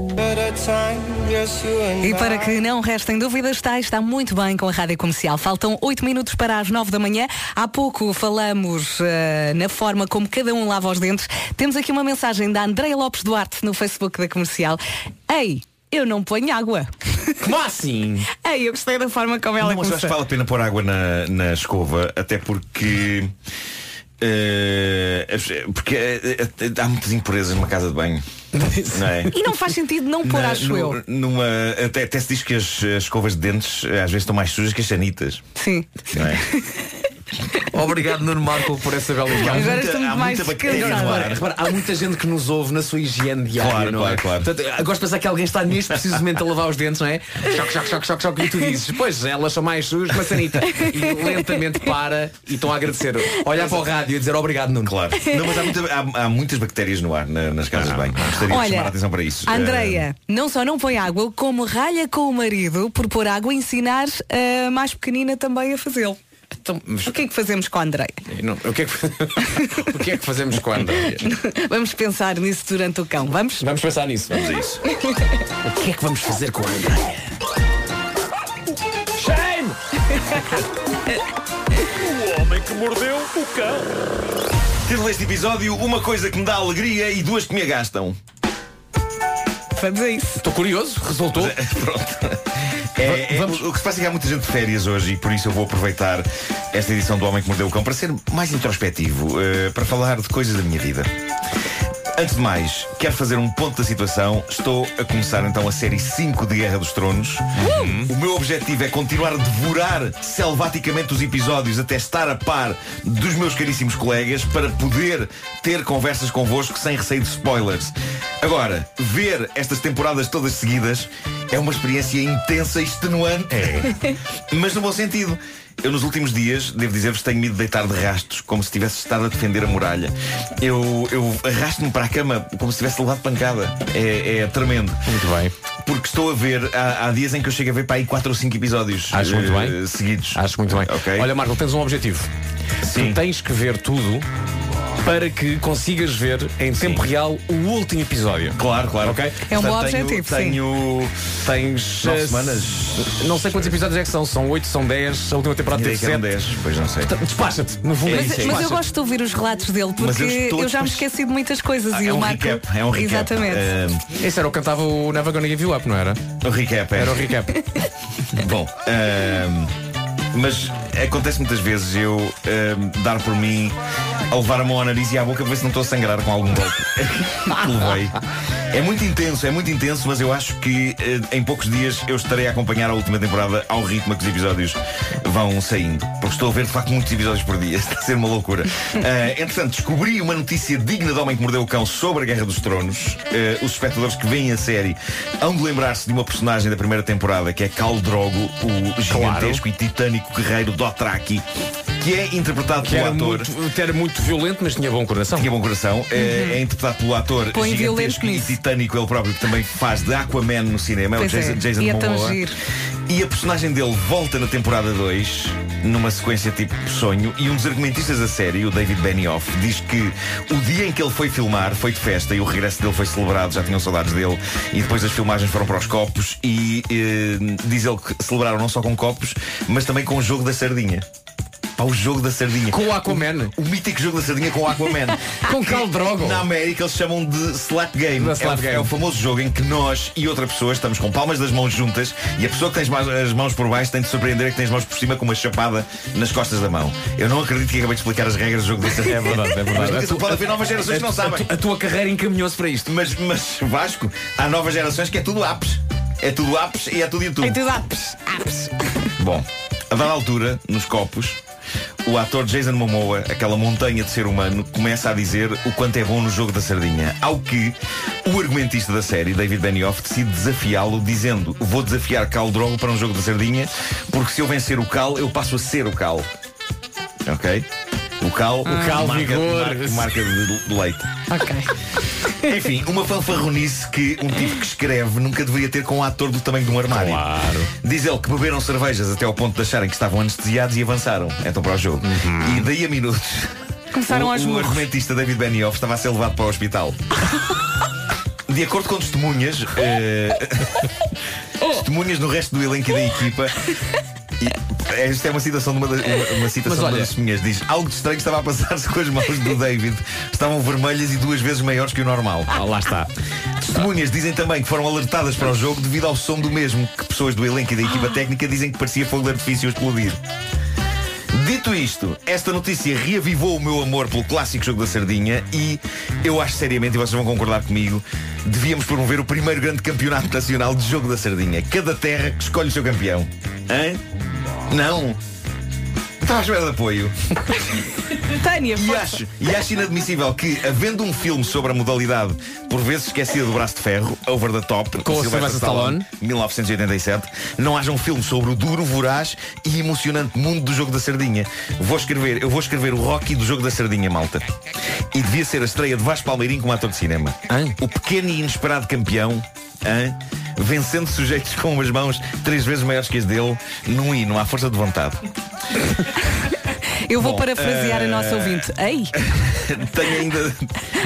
E para que não restem dúvidas, está, está muito bem com a Rádio Comercial. Faltam 8 minutos para as 9 da manhã. Há pouco falamos eh, na forma como cada um lava os dentes. Temos aqui uma mensagem da Andréia Lopes Duarte no Facebook da Comercial. Ei, eu não ponho água. Como assim? Ei, eu gostei da forma como ela Não, mas eu acho que começou. vale a pena pôr água na, na escova, até porque. eh, porque eh, eh, há muitas impurezas numa casa de banho. Não é? E não faz sentido não pôr, Na- acho no- eu. Numa, até, até se diz que as, as escovas de dentes às vezes estão mais sujas que as sanitas. Sim. Não é? Obrigado, Nuno Marco, por essa bela Há Agora muita- há mais muita bactéria no ar. Repara, repara, há muita gente que nos ouve na sua higiene diária, Claro, não é? claro, claro. Portanto, eu gosto de pensar que alguém está neste precisamente a lavar os dentes, não é? Choque, choque, choque, choque, choque, e tu dizes, pois, elas são mais sujas que a sanita. E lentamente para e estão a agradecer. Olhar para o rádio e dizer obrigado, Nuno. Claro. Não, mas há, muita- há- há muitas bactérias no ar na- nas casas de banho. Gostaria de chamar a atenção para isso. Andreia, não só não põe água, como ralha com o marido por pôr água e ensinar a mais pequenina também a fazê-lo. Então, mas, O que é que fazemos com a Andreia? não, o, que é que, o que é que fazemos com a Andréia? Vamos pensar nisso durante o cão, vamos? Vamos pensar nisso. Vamos a isso. O que é que vamos fazer com a Andréia? Shame! O homem que mordeu o cão. Título deste episódio, uma coisa que me dá alegria e duas que me agastam. Vamos a isso. Estou curioso, resultou. Pronto. É, é, Vamos- o, o que se passa é que há muita gente de férias hoje e por isso eu vou aproveitar esta edição do Homem que Mordeu o Cão para ser mais introspectivo, eh, para falar de coisas da minha vida. Antes de mais, quero fazer um ponto da situação. Estou a começar então a série 5 de Guerra dos Tronos. O meu objetivo é continuar a devorar selvaticamente os episódios até estar a par dos meus caríssimos colegas para poder ter conversas convosco sem receio de spoilers. Agora, ver estas temporadas todas seguidas é uma experiência intensa e extenuante. Mas no bom sentido. Eu nos últimos dias, devo dizer-vos, tenho medo de deitar de rastos, como se tivesse estado a defender a muralha. Eu, eu arrasto-me para a cama como se tivesse levado pancada. É, é tremendo. Muito bem. Porque estou a ver, há, há dias em que eu chego a ver para aí 4 ou 5 episódios Acho muito eh, bem. seguidos. Acho muito bem. Ok. Olha, Marco, tens um objetivo. Sim. Tu tens que ver tudo para que consigas ver em tempo real o último episódio. Claro, claro. Ok? É um bom Portanto, tenho- objetivo, sim. Tenho. Tens Nove eh, semanas? Não sei quantos episódios é que são, são 8, são 10, a última temporada teve 7. 10, pois não sei. Despacha-te, no fundo é É Mas é eu gosto de ouvir os relatos dele Mas porque eu já me esqueci de muitas coisas Ah, e é o um Marco. recap, é um recap. Exatamente. Ah, Esse era o que cantava o Never Gonna Give You Up, não era? o recap é. Era o recap. Bom, ahm, mas acontece muitas vezes eu ahm, dar por mim a levar a mão ao nariz e à boca para ver se não estou a sangrar com algum golpe levei. É muito intenso, é muito intenso, mas eu acho que eh, em poucos dias eu estarei a acompanhar a última temporada ao ritmo que os episódios vão saindo. Porque estou a ver de facto muitos episódios por dia. Está a ser uma loucura. Ah, entretanto, descobri uma notícia digna de Homem que Mordeu o Cão sobre a Guerra dos Tronos. Ah, os espectadores que veem a série hão de lembrar-se de uma personagem da primeira temporada que é Khal Drogo, o gigantesco e titânico guerreiro Dothraki, que é interpretado Que pelo ator. muito, era muito violento, mas tinha bom coração. Tinha bom coração. É, é interpretado pelo ator Põe gigantesco e. titânico, ele próprio, que também faz de Aquaman no cinema. É o Pois é, Jason, Jason e é Momoa. E a personagem dele volta na temporada 2, numa sequência tipo sonho, e um dos argumentistas da série, o David Benioff, diz que o dia em que ele foi filmar foi de festa e o regresso dele foi celebrado, já tinham saudades dele, e depois as filmagens foram para os copos, e eh, diz ele que celebraram não só com copos, mas também com o jogo da sardinha. Pá, o jogo da sardinha. Com o Aquaman. O mítico jogo da sardinha com o Aquaman. Com Khal Drogo. Na América eles chamam de slap game. É slap o, game. é o famoso jogo em que nós e outra pessoa estamos com palmas das mãos juntas e a pessoa que tem as mãos- por baixo tem de surpreender que tem as mãos por cima com uma chapada nas costas da mão. Eu não acredito que acabei de explicar as regras do jogo da sardinha. É verdade, é verdade. Mas pode haver novas gerações que não sabem. A tua carreira encaminhou-se para isto. Mas, mas Vasco, há novas gerações que é tudo apps. É tudo apps e é tudo YouTube. Em tudo apps, apps. Bom, a dada altura, nos copos, o ator Jason Momoa, aquela montanha de ser humano, começa a dizer o quanto é bom no jogo da sardinha. Ao que o argumentista da série, David Benioff, decide desafiá-lo, dizendo: Vou desafiar Cal Drogo para um jogo da sardinha, porque se eu vencer o Cal, eu passo a ser o Cal. Ok? O Cal, O Cal marca, Vigor. marca, marca de, de leite. Ok. Enfim, uma fanfarronice que um tipo que escreve nunca deveria ter com um ator do tamanho de um armário. Claro. Diz ele que beberam cervejas até ao ponto de acharem que estavam anestesiados e avançaram então para o jogo. E daí a minutos. Começaram o, aos o argumentista David Benioff estava a ser levado para o hospital. De acordo com testemunhas, eh, testemunhas no resto do elenco e da equipa. Esta é uma citação de uma, da- uma, uma citação Mas de uma olha- das testemunhas. Diz algo de estranho estava a passar-se com as mãos do David. Estavam vermelhas e duas vezes maiores que o normal. Ah, lá está. Testemunhas dizem também que foram alertadas para o jogo devido ao som do mesmo, que pessoas do elenco e da equipa técnica dizem que parecia fogo de artifício a explodir. Dito isto, esta notícia reavivou o meu amor pelo clássico jogo da sardinha e eu acho seriamente, e vocês vão concordar comigo, devíamos promover o primeiro grande campeonato nacional de jogo da sardinha. Cada terra que escolhe o seu campeão. Hã? Não. Estava à espera de apoio. Tânia, E acho, e acho inadmissível que, havendo um filme sobre a modalidade, por vezes esquecida do braço de ferro, Over the Top, Com o Sylvester Stallone. 1987, não haja um filme sobre o duro, voraz e emocionante mundo do jogo da sardinha. Vou escrever, eu vou escrever o Rocky do jogo da sardinha, malta. E devia ser a estreia de Vasco Palmeirinho como ator de cinema. O pequeno e inesperado campeão. Hã? Vencendo sujeitos com as mãos três vezes maiores que as dele, num hino, à força de vontade. Eu vou Bom, parafrasear a eh, nossa ouvinte. Ei! Tenho ainda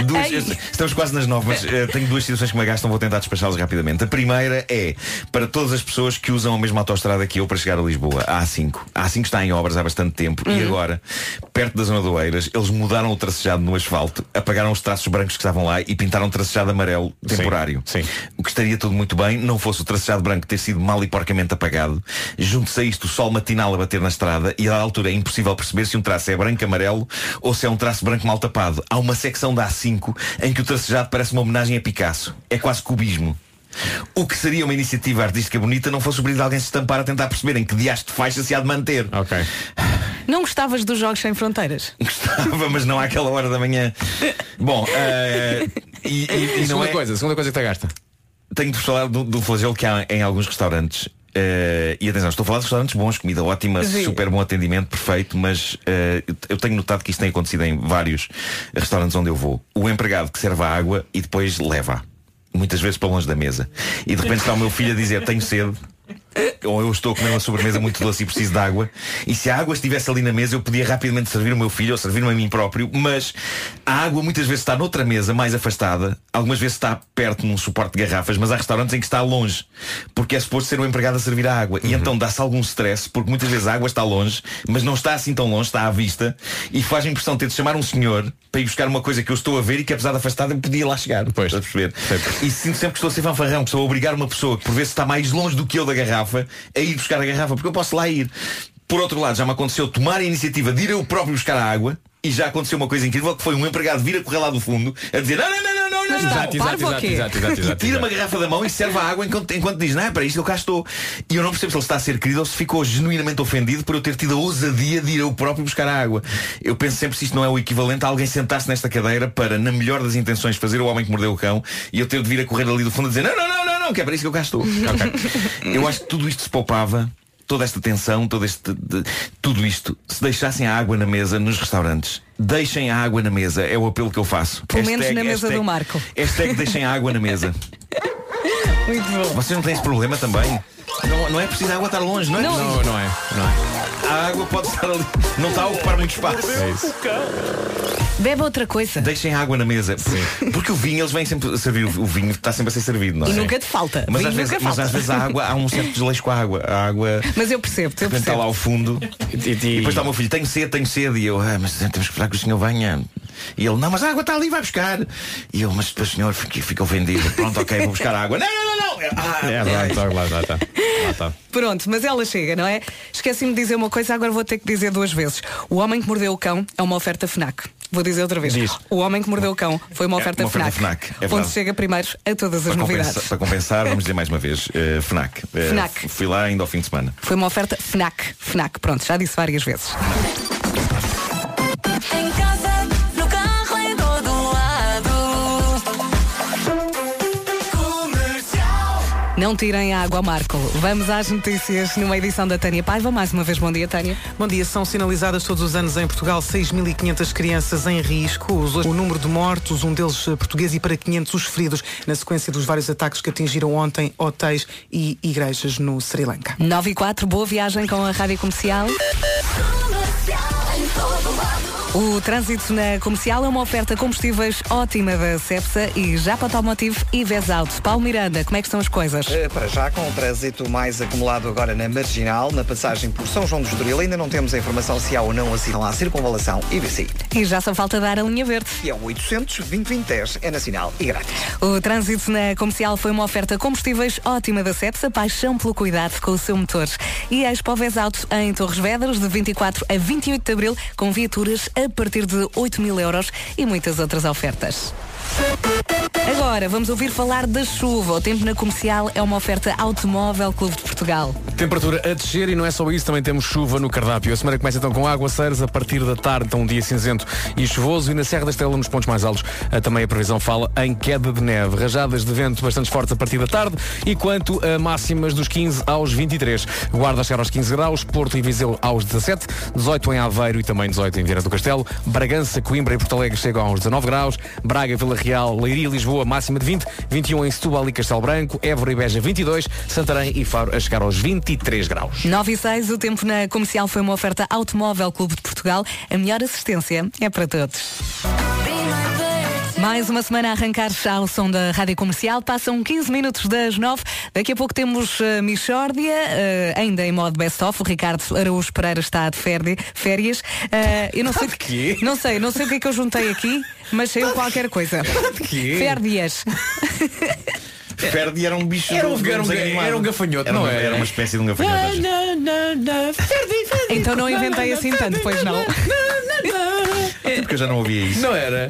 duas. Ei. Estamos quase nas nove, mas eh, tenho duas situações que me gastam, vou tentar despachá-las rapidamente. A primeira é para todas as pessoas que usam a mesma autoestrada que eu para chegar a Lisboa, a A5. A A5 está em obras há bastante tempo e agora, perto da zona do Eiras, eles mudaram o tracejado no asfalto, apagaram os traços brancos que estavam lá e pintaram um tracejado amarelo temporário. sim. O que estaria tudo muito bem, não fosse o tracejado branco ter sido mal e porcamente apagado. Junto-se a isto o sol matinal a bater na estrada e dada altura é impossível perceber se um traço é branco amarelo ou se é um traço branco mal tapado. Há uma secção da A5 em que o tracejado parece uma homenagem a Picasso. É quase cubismo. O que seria uma iniciativa artística bonita não fosse o brilho de alguém se estampar a tentar perceber em que diaste de faixa se há de manter. Ok. Não gostavas dos Jogos Sem Fronteiras? Gostava, mas não àquela hora da manhã. Bom, eh, e, e- e não segunda é... coisa, segunda coisa que te gasta. Tenho de falar do, do flagelo que há em alguns restaurantes. Eh, e atenção, estou a falar de restaurantes bons, comida ótima, Sim. super bom atendimento, perfeito, mas eh, eu- eu tenho notado que isto tem acontecido em vários restaurantes onde eu vou. O empregado que serve a água e depois leva. Muitas vezes para longe da mesa. E de repente está o meu filho a dizer, tenho sede. Ou eu estou a comer uma sobremesa muito doce e preciso de água. E se a água estivesse ali na mesa, eu podia rapidamente servir o meu filho ou servir-me a mim próprio. Mas a água muitas vezes está noutra mesa, mais afastada. Algumas vezes está perto num suporte de garrafas, mas há restaurantes em que está longe. Porque é suposto ser um empregado a servir a água. E então dá-se algum stress, porque muitas vezes a água está longe, mas não está assim tão longe, está à vista. E faz a impressão de ter de chamar um senhor para ir buscar uma coisa que eu estou a ver e que apesar de afastada eu podia lá chegar. Pois. A perceber. E sinto sempre que estou a ser fanfarrão, que estou a obrigar uma pessoa que por vezes está mais longe do que eu da garrafa a ir buscar a garrafa, porque eu posso lá ir. Por outro lado, já me aconteceu tomar a iniciativa de ir eu próprio buscar a água e já aconteceu uma coisa incrível que foi um empregado vir a correr lá do fundo a dizer não, não, não, não, não, não, Exato, não. exato, exato, exato, exato, exato, E tira uma garrafa da mão e serve a água enquanto, enquanto diz, não é para isto eu cá estou. E eu não percebo se ele está a ser querido ou se ficou genuinamente ofendido por eu ter tido a ousadia de ir eu próprio buscar a água. Eu penso sempre se isto não é o equivalente a alguém sentar-se nesta cadeira para, na melhor das intenções, fazer o homem que mordeu o cão e eu ter de vir a correr ali do fundo a dizer, não, não, não, não, não, que é para isso que eu cá estou. Eu acho que tudo isto se poupava toda esta tensão, todo este, de- tudo isto, se deixassem a água na mesa nos restaurantes. Deixem a água na mesa, é o apelo que eu faço. Pelo menos na mesa hashtag- do Marco. Hashtag deixem a água na mesa. Muito bom. Vocês não têm esse problema também? Não, não é preciso a água estar longe, não é? Não. Não, não é. Não é. A água pode estar ali. Não está a ocupar muito espaço. É isso. Bebe outra coisa. Deixem a água na mesa. Por- Porque o vinho, eles vêm sempre a servir. O vinho está sempre a ser servido, não é? E nunca te falta. Mas Vinho às, vezes, nunca mas falta. às vezes a água, há um certo desleixo com a água. A água Mas eu percebo, eu repente está percebo. lá ao fundo. E, E depois está o meu filho, tenho sede, tenho sede. E eu, ah, mas temos que esperar que o senhor venha. E ele, não, mas a água está ali, vai buscar. E eu, mas depois o senhor fica, fica ofendido. Pronto, ok, vou buscar a água. Não, não, não, não. Ah, É, lá, está, lá, está, está. Lá está. Pronto, mas ela chega, não é? Esqueci-me de dizer uma coisa, agora vou ter que dizer duas vezes. O Homem que Mordeu o Cão é uma oferta FNAC. Vou dizer outra vez. Diz. O Homem que Mordeu o Cão foi uma É oferta, uma oferta FNAC. FNAC, é onde chega primeiro a todas as para, novidades. compensar, para compensar, vamos dizer mais uma vez, eh, FNAC. Eh, FNAC. Fui lá ainda ao fim de semana. Foi uma oferta FNAC. FNAC, pronto, já disse várias vezes. Não tirem a água ao Marco. Vamos às notícias numa edição da Tânia Paiva. Mais uma vez, bom dia, Tânia. Bom dia, são sinalizadas todos os anos em Portugal 6.500 crianças em risco. O número de mortos, um deles eh, português, e para 500 os feridos, na sequência dos vários ataques que atingiram ontem hotéis e igrejas no Sri Lanka. 9 e 4, boa viagem com a Rádio Comercial. O trânsito na comercial é uma oferta combustíveis ótima da Cepsa e Japa Automotive e Vesauto. Paulo Miranda, como é que estão as coisas? Eh, Para já, com o trânsito mais acumulado agora na Marginal, na passagem por São João do Estoril, ainda não temos a informação se há ou não assinam à circunvalação IBC. E já só falta dar a linha verde. E é o 800 2010 é nacional e grátis. O trânsito na comercial foi uma oferta combustíveis ótima da Cepsa, paixão pelo cuidado com o seu motor. E a Expo Vesauto em Torres Vedras, de 24 a 28 de abril, com viaturas a partir de 8 mil euros e muitas outras ofertas. Agora, vamos ouvir falar da chuva. O tempo na comercial é uma oferta Automóvel Clube de Portugal. Temperatura a descer e não é só isso, também temos chuva no cardápio. A semana começa então com aguaceiros a partir da tarde, então um dia cinzento e chuvoso e na Serra da Estrela, nos pontos mais altos, eh, também a previsão fala em queda de neve. Rajadas de vento bastante fortes a partir da tarde e quanto a máximas dos 15 aos 23. Guarda chegar aos 15 graus, Porto e Viseu aos 17, 18 em Aveiro e também 18 em Vieira do Castelo, Bragança, Coimbra e Porto Alegre chegam aos 19 graus, Braga, Vila Real, Leiria e Lisboa máxima de 20, 21 em Setúbal e Castelo Branco, Évora e Beja 22, Santarém e Faro a chegar aos 23 graus. 9 e 6, o tempo na comercial foi uma oferta Automóvel Clube de Portugal. A melhor assistência é para todos. Mais uma semana a arrancar já ao som da Rádio Comercial. Passam 15 minutos das 9. Daqui a pouco temos uh, Michórdia, uh, ainda em modo best-of. O Ricardo Araújo Pereira está de férias. Uh, eu não sei, quê? não sei, não sei o que é que eu juntei aqui, mas saiu qualquer coisa. quê? Férdias. Ferdi era um bicho Era um- era um- era um gafanhoto, era não é? Era uma espécie de um gafanhoto. Então não inventei assim tanto, pois não. Porque eu já não ouvia isso. Não era?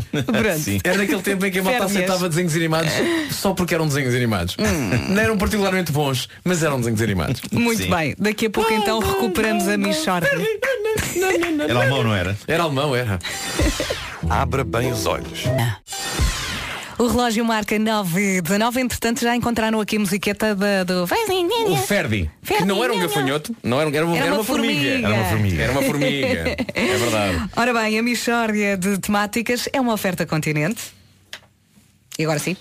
Sim. Era naquele tempo em que a malta Férias. aceitava desenhos animados só porque eram desenhos animados. Não eram particularmente bons, mas eram desenhos animados. Muito Sim. bem. Daqui a pouco então recuperamos a Michórdia. Era alemão, não era? Era alemão, era. Abra bem os olhos. O relógio marca 9 e 19. Entretanto, já encontraram aqui a musiqueta da- do. O Ferdi, que não era um gafanhoto, não era, era, uma, Era era uma uma formiga. formiga. Era uma formiga. Era uma formiga. É verdade. Ora bem, a Michórdia de temáticas é uma oferta continente. E agora sim?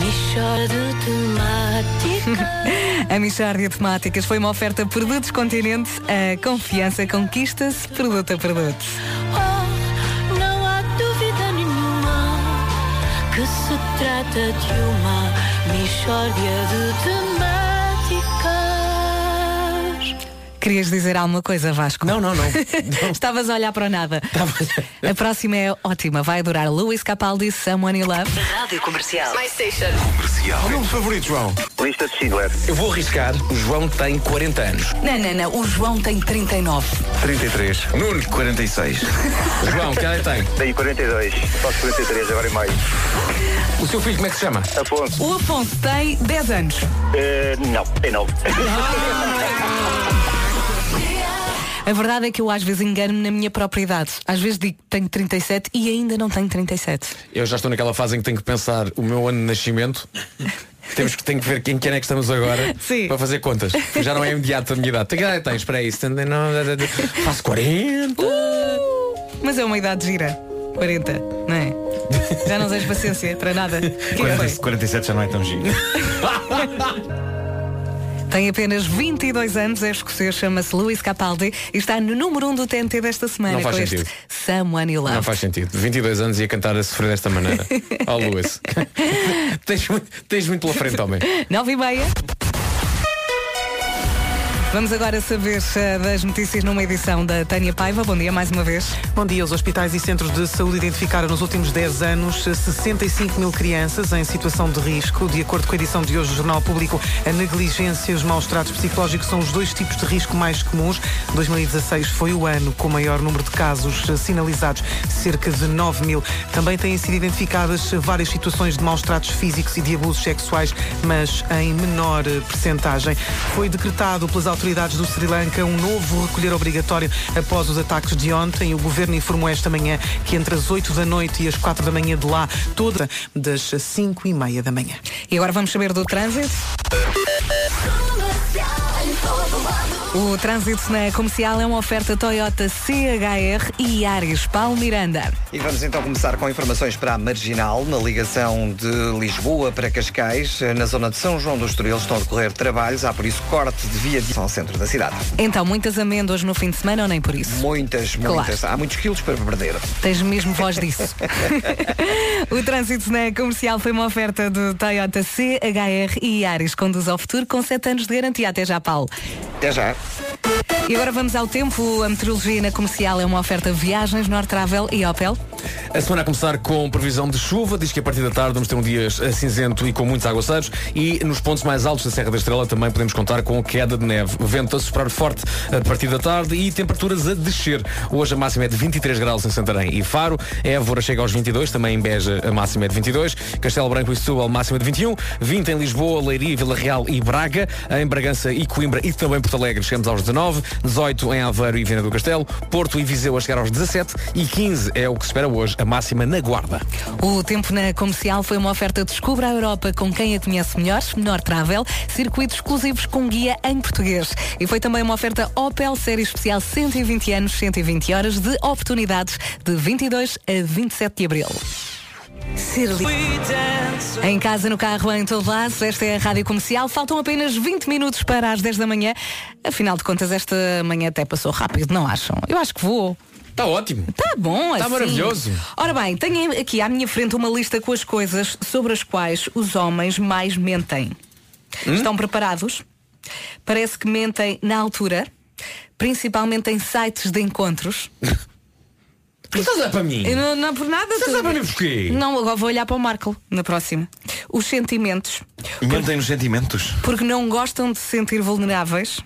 Mistura de temáticas. A Mixórdia de Temáticas foi uma oferta Produtos Continente. A confiança conquista-se produto a produto. Trata de uma mistória de Querias dizer alguma coisa, Vasco? Não, não, não. Estavas a olhar para o nada. A próxima é ótima. Vai durar Luís Capaldi, Someone You Love. Rádio Comercial. My Station. Qual é o favorito, João? Lista de Schindler. Eu vou arriscar. O João tem 40 anos. Não, não, não. O João tem 39. 33. Nuno. 46. João, que idade tem? Tenho 42. Faço 43 agora em maio. O seu filho como é que se chama? Afonso. O Afonso tem 10 anos. Eh, não, tem 9. A verdade é que eu às vezes engano-me na minha própria idade. Às vezes digo que tenho 37 e ainda não tenho 37. Eu já estou naquela fase em que tenho que pensar o meu ano de nascimento. Temos que, tenho que ver quem, quem é que estamos agora Sim. para fazer contas. Já não é imediato a minha idade. Que idade tens? Espera aí, 79, faço 40. Mas é uma idade gira. 40, não é? Já não tens paciência para nada. O que é que 40, foi? 47 já não é tão giro. Tem apenas 22 anos, é escocês, chama-se Luís Capaldi e está no número 1 um do TNT desta semana Não faz com este sentido. Someone You Love. Não faz sentido. 22 anos e a cantar a sofrer desta maneira. Ó Luís. tens, muito- tens muito pela frente, homem. 9 e meia. Vamos agora saber eh, das notícias numa edição da Tânia Paiva. Bom dia mais uma vez. Bom dia. Os hospitais e centros de saúde identificaram nos últimos 10 anos 65 mil crianças em situação de risco. De acordo com a edição de hoje do Jornal Público, a negligência e os maus tratos psicológicos são os dois tipos de risco mais comuns. 2016 foi o ano com o maior número de casos sinalizados, cerca de 9 mil. Também têm sido identificadas várias situações de maus tratos físicos e de abusos sexuais, mas em menor percentagem. Foi decretado pelas autoridades do Sri Lanka um novo recolher obrigatório após os ataques de ontem. O governo informou esta manhã que entre as 8 da noite e as 4 da manhã de lá, toda das 5 e meia da manhã. E agora vamos saber do trânsito. O trânsito na comercial é uma oferta Toyota CHR e Ares Paulo Miranda. E vamos então começar com informações para a Marginal, na ligação de Lisboa para Cascais. Na zona de São João dos Estoril estão a decorrer trabalhos, há por isso corte de via de ao centro da cidade. Então, muitas amêndoas no fim de semana ou nem por isso? Muitas, Claro. muitas. Há muitos quilos para perder. Tens mesmo voz disso. o trânsito na comercial foi uma oferta do Toyota CHR e Ares. Conduz ao futuro com 7 anos de garantia. Até já, Paulo. Até já. E agora vamos ao tempo. A meteorologia na comercial é uma oferta viagens, North Travel e Opel. A semana a começar com previsão de chuva, diz que a partir da tarde vamos ter um dia eh, cinzento e com muitos aguaceiros e nos pontos mais altos da Serra da Estrela também podemos contar com queda de neve. Vento a soprar forte a partir da tarde e temperaturas a descer. Hoje a máxima é de 23 graus em Santarém e Faro, Évora chega aos 22, também em Beja a máxima é de 22, Castelo Branco e Setúbal máxima de 21, 20 em Lisboa, Leiria, Vila Real e Braga, em Bragança e Coimbra e também Porto Alegre chegamos aos 19, 18 em Aveiro e Viana do Castelo, Porto e Viseu a chegar aos 17 e 15 é o que se espera hoje, a máxima na Guarda. O tempo na comercial foi uma oferta Descubra a Europa com quem a conhece melhor, Menor Travel, circuitos exclusivos com guia em português. E foi também uma oferta Opel Série Especial 120 anos, 120 horas de oportunidades de 22 a 27 de abril. Ser Em casa, no carro, em todo lado, esta é a Rádio Comercial. Faltam apenas 20 minutos para as 10 da manhã. Afinal de contas, esta manhã até passou rápido, não acham? Eu acho que vou. Está ótimo. Tá bom, Tá assim. maravilhoso. Ora bem, tenho aqui à minha frente uma lista com as coisas sobre as quais os homens mais mentem. Hum? Estão preparados? Parece que mentem na altura, principalmente em sites de encontros. Tu estás a olhar para mim? Eu não, não por nada. Estás para mim porquê? Não, agora vou olhar para o Marco na próxima. Os sentimentos, Mentem nos sentimentos. porque não gostam de se sentir vulneráveis.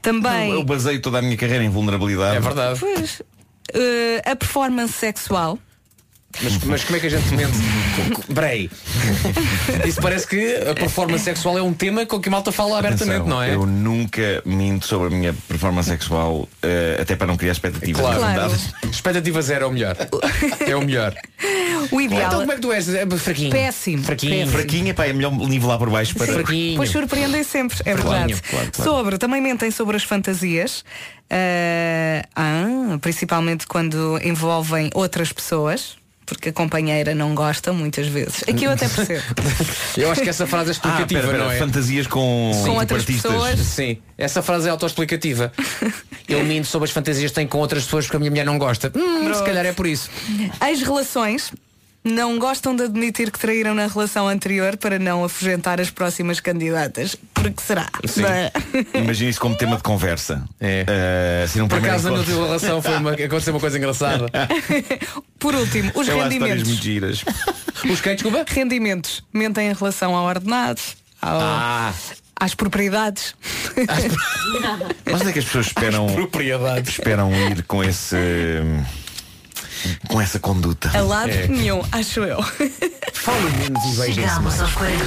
Também. Eu baseio toda a minha carreira em vulnerabilidade. É verdade. Pois, eh, a performance sexual. Mas, mas como é que a gente mente? Peraí. Isso parece que a performance sexual é um tema com que a malta fala abertamente, Atenção, não é? Eu nunca minto sobre a minha performance sexual, eh, até para não criar expectativas Claro. infundadas. Expectativa zero é o melhor. É o melhor. O ideal. Então como é que tu és? É fraquinho. Péssimo. Fraquinho. péssimo. Fraquinha, pá, é melhor nivelar por baixo para. Fraquinho. Pois surpreendem sempre, é Claro, verdade. claro, claro. Sobre, também mentem sobre as fantasias, ah, ah, principalmente quando envolvem outras pessoas. Porque a companheira não gosta muitas vezes. Aqui eu até percebo. Eu acho que essa frase é explicativa, Ah, pera, pera, não é? Fantasias com, Com outras artistas. pessoas. Sim, essa frase é autoexplicativa. Eu minto sobre as fantasias que tenho com outras pessoas porque a minha mulher não gosta. Hum, se calhar é por isso. As relações não gostam de admitir que traíram na relação anterior para não afugentar as próximas candidatas. Porque será? Sim. É? Imagina isso como tema de conversa. É. Eh, assim, Por acaso na minha encontro. última relação foi uma, aconteceu uma coisa engraçada. Por último, os histórias rendimentos. Os quem, desculpa? Rendimentos mentem em relação ao ordenado, ao- Ah, às propriedades. Mas onde é que as pessoas esperam, propriedades. esperam ir com esse. Com essa conduta? A lado É. nenhum, acho eu. Fale menos e veja-se Chegamos mais. aos 40.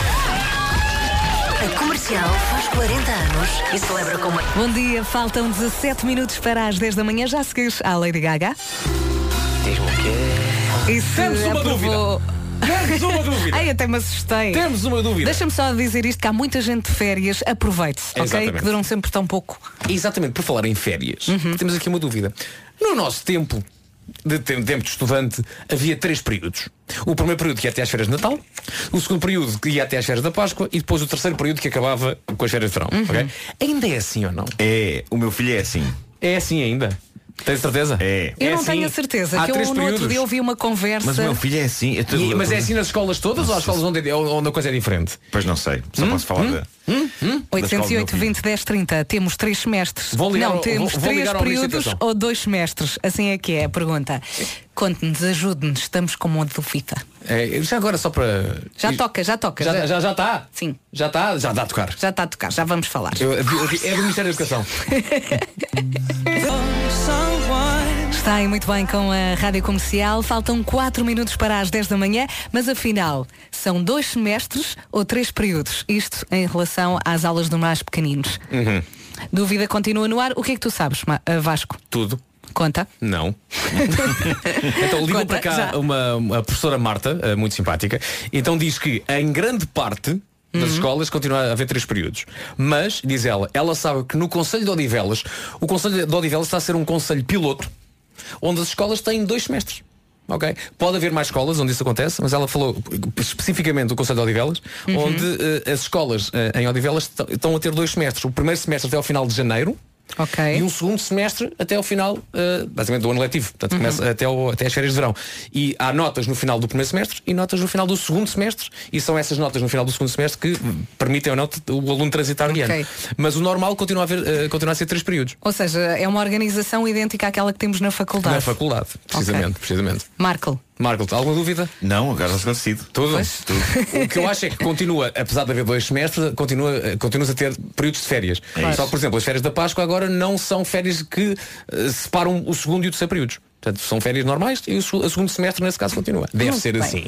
A comercial faz 40 anos e celebra com uma. Bom dia, faltam 17 minutos para as 10 da manhã. Já segues à Lady Gaga? Diz-me o quê? E se Temos uma aprovou- Temos uma dúvida. Ai, até me assustei. Temos uma dúvida. Deixa-me só dizer isto, que há muita gente de férias, aproveite-se, ok? Que duram sempre tão pouco. Exatamente, por falar em férias, Uhum. temos aqui uma dúvida. No nosso tempo de tem- tempo de estudante havia três períodos. O primeiro período que ia até às férias de Natal, o segundo período que ia até às férias da Páscoa e depois o terceiro período que acabava com as férias de verão. Uhum. ok? Ainda é assim ou não? É, o meu filho é assim. É assim ainda? Tens certeza? É. Eu É não assim? tenho a certeza, Há que eu três no outro dia ouvi uma conversa. Mas o meu filho é assim. E- mas é assim nas escolas todas ou há escolas onde, onde a coisa é diferente? Pois não sei. Só posso falar da. 808 20 10 30 Temos três semestres Vou ligar Não, ao- temos vou- vou três períodos ou dois semestres Assim é que é a pergunta Conte-nos, ajude-nos, estamos com uma dúvida É, já agora só para. Já toca, já toca Já, já, já está? Sim. Já está? Já dá a tocar. Já está a tocar, já vamos falar Eu- eu- é do Ministério da Educação. Está aí muito bem com a Rádio Comercial Faltam 4 minutos para as 10 da manhã Mas afinal, são dois semestres ou três períodos Isto em relação às aulas do mais pequeninos Uhum. Dúvida continua no ar O que é que tu sabes, uh, Vasco? Tudo. Conta Não. então ligou Conta, para cá já. uma, uma professora Marta, eh, muito simpática, então diz que em grande parte das Uhum. escolas continua a haver três períodos. Mas, diz ela, ela sabe que no Conselho de Odivelas, o Conselho de Odivelas está a ser um conselho piloto, onde as escolas têm dois semestres. Ok? Pode haver mais escolas onde isso acontece, mas ela falou especificamente do Conselho de Odivelas, Uhum. onde eh, as escolas eh, em Odivelas estão a ter dois semestres. O primeiro semestre até ao final de janeiro, Ok e um segundo semestre até ao final, uh, basicamente do ano letivo. Portanto, começa até, ao- até as férias de verão. E há notas no final do primeiro semestre e notas no final do segundo semestre. E são essas notas no final do segundo semestre que permitem ou não o aluno transitar de Ok. ano. Mas o normal continua a, haver, uh, continua a ser três períodos. Ou seja, é uma organização idêntica àquela que temos na faculdade Na faculdade, precisamente. precisamente. Marco Marco, alguma dúvida? Não, agora já esclarecido. Tudo? Pois. Tudo. O que eu acho é que continua, apesar de haver dois semestres, continua, continuas a ter períodos de férias. É Só que, por exemplo, as férias da Páscoa agora não são férias que eh, separam o segundo e o terceiro períodos. Portanto, são férias normais e o, seg- o segundo semestre, nesse caso, continua. Deve Muito ser bem. assim.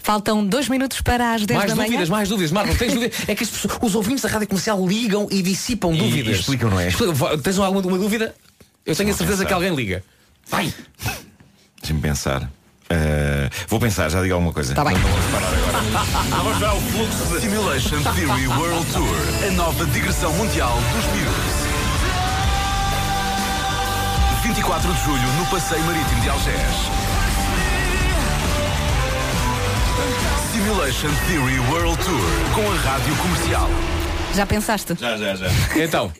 Faltam dois minutos para as 10 Mais da manhã dúvidas, mais dúvidas. Marco, tens dúvidas? É que as pessoas- os ouvintes da rádio comercial ligam e dissipam E- dúvidas. e explicam, não é? Explica- Tens alguma uma dúvida? Eu tenho a certeza pensar. que alguém liga. Vai! Deixa-me pensar. Eh, vou pensar, já digo alguma coisa. Tá bem. Não vou reparar agora. Vamos para o fluxo da Simulation Theory World Tour, a nova digressão mundial dos miúdos. 24 de julho no Passeio Marítimo de Algés. Simulation Theory World Tour com a Rádio Comercial. Já pensaste? Já, já, já. Então,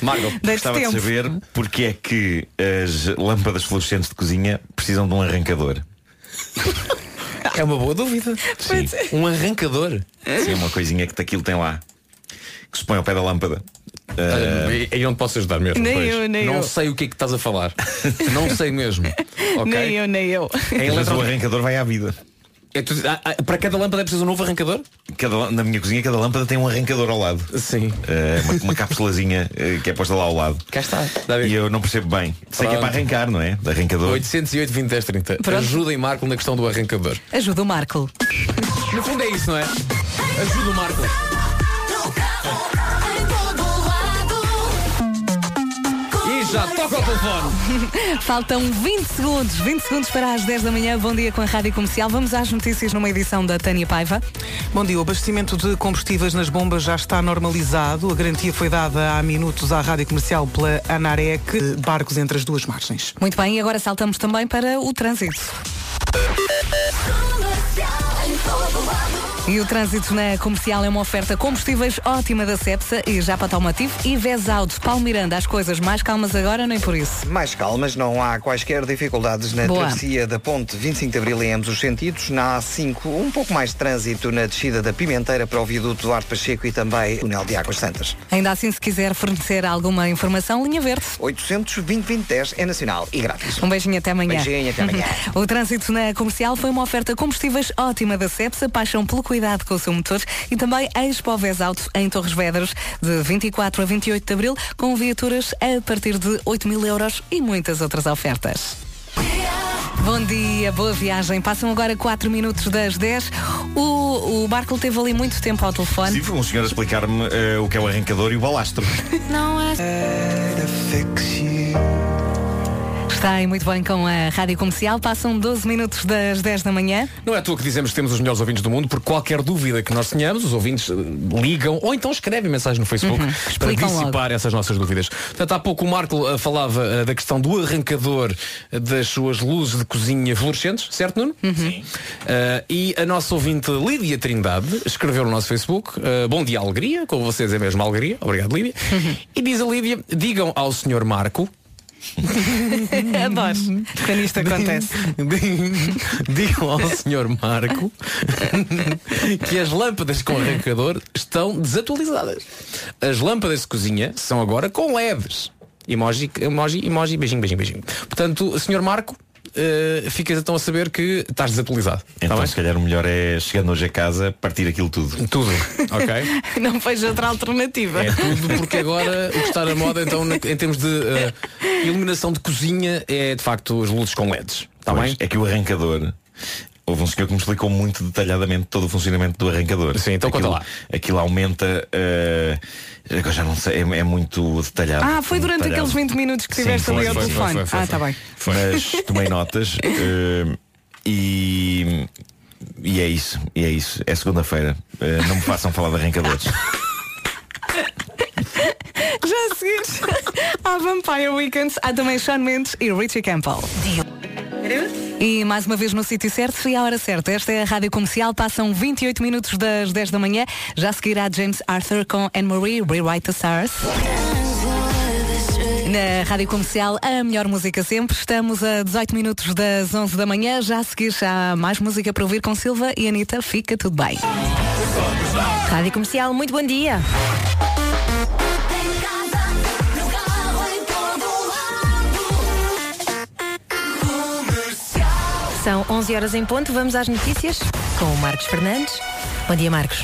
Marco. Dei-te Gostava de saber porque é que as lâmpadas fluorescentes de cozinha precisam de um arrancador. É uma boa dúvida. Sim. Um arrancador. Sim, uma coisinha que aquilo tem lá. Que se põe ao pé da lâmpada. Eh, Aí não te posso ajudar mesmo. Nem Pois. eu, nem não eu. sei o que é que estás a falar. não sei mesmo. Ok? Nem eu, nem eu Em mas o arrancador vai à vida. É tu- ah, ah, Para cada lâmpada é preciso um novo arrancador? Cada, na minha cozinha, cada lâmpada tem um arrancador ao lado. Sim. Eh, uma, uma cápsulazinha eh, que é posta lá ao lado. Cá está. E eu não percebo bem. Sei que é para arrancar, não é? De arrancador. 808 20 10 30. Pronto. Ajudem Marco na questão do arrancador. Ajuda o Marco No fundo é isso, não é? Ajuda o Marco. Já toca o telefone. Faltam 20 segundos 20 segundos para as 10 da manhã. Bom dia com a Rádio Comercial. Vamos às notícias numa edição da Tânia Paiva. Bom dia, o abastecimento de combustíveis nas bombas já está normalizado. A garantia foi dada há minutos à rádio comercial pela Anarec, barcos entre as duas margens. Muito bem, e agora saltamos também para o trânsito E o trânsito na comercial é uma oferta combustíveis ótima da Cepsa e já para Automativo e Vez Auto. Paulo Miranda, as coisas mais calmas agora, nem por isso. Mais calmas, não há quaisquer dificuldades na Boa. travessia da ponte 25 de Abril em ambos os sentidos. Na A5, um pouco mais de trânsito na descida da Pimenteira para o viaduto Duarte Pacheco e também o túnel de Águas Santas. Ainda assim, se quiser fornecer alguma informação, linha verde. 800 2010 é nacional e grátis. Um beijinho até amanhã. Beijinho, até amanhã. o trânsito na comercial foi uma oferta combustíveis ótima da Cepsa, paixão pelo cuidado com o seu motor e também a Expo Vez Auto em Torres Vedras de 24 a 28 de Abril com viaturas a partir de 8 mil euros e muitas outras ofertas. Bom dia, boa viagem. Passam agora 4 minutos das 10. O, o Marco teve ali muito tempo ao telefone. Sim, foi um senhor a explicar-me eh, o que é o arrancador e o balastro. Não é. Está aí muito bem com a Rádio Comercial. Passam 12 minutos das 10 da manhã. Não é à toa que dizemos que temos os melhores ouvintes do mundo, porque qualquer dúvida que nós tenhamos, os ouvintes eh, ligam ou então escrevem mensagem no Facebook Uhum. para Explicam dissipar essas nossas dúvidas. Portanto, há pouco o Marco eh, falava eh, da questão do arrancador das suas luzes de cozinha fluorescentes, certo, Nuno? Sim. e a nossa ouvinte Lídia Trindade escreveu no nosso Facebook eh, Bom dia, alegria, com vocês é mesmo alegria. Obrigado, Lídia. E diz a Lídia, digam ao senhor Marco Adoro quando isto acontece. Digam ao Sr. Marco que as lâmpadas com arrancador estão desatualizadas. As lâmpadas de cozinha são agora com LEDs. Emoji, emoji, emoji, beijinho, beijinho, beijinho. Portanto, Sr. Marco, eh, ficas então a saber que estás desatualizado. Tá Então, bem? se calhar o melhor é, chegando hoje a casa, partir aquilo tudo. Tudo, ok? Não vejo outra alternativa. É tudo porque agora o que está na moda então em termos de eh, iluminação de cozinha é de facto as luzes com LEDs. Está Pois, bem? É que o arrancador. Houve um senhor que me explicou muito detalhadamente todo o funcionamento do arrancador. Sim, então conta aquilo, lá. Aquilo aumenta. agora já não sei, é, é muito detalhado. Ah, foi durante detalhado. aqueles 20 minutos que estiveste ali ao foi, foi, telefone. foi, foi, ah, está foi. bem. Mas tomei notas eh, e. E é isso, e é isso. É segunda-feira. Eh, não me façam falar de arrancadores. Já a seguir, há Vampire Weekends, há também Sean Mendes e Richie Campbell. E mais uma vez no sítio certo e à hora certa. Esta é a Rádio Comercial, passam 28 minutos das 10 da manhã. Já seguirá James Arthur com Anne-Marie, Rewrite the Stars. Na Rádio Comercial, a melhor música sempre. Estamos a 18 minutos das 11 da manhã. Já a seguir, já há mais música para ouvir com Silva e Anitta. Fica tudo bem. Rádio Comercial, muito bom dia. São 11 horas em ponto, vamos às notícias com o Marcos Fernandes. Bom dia, Marcos.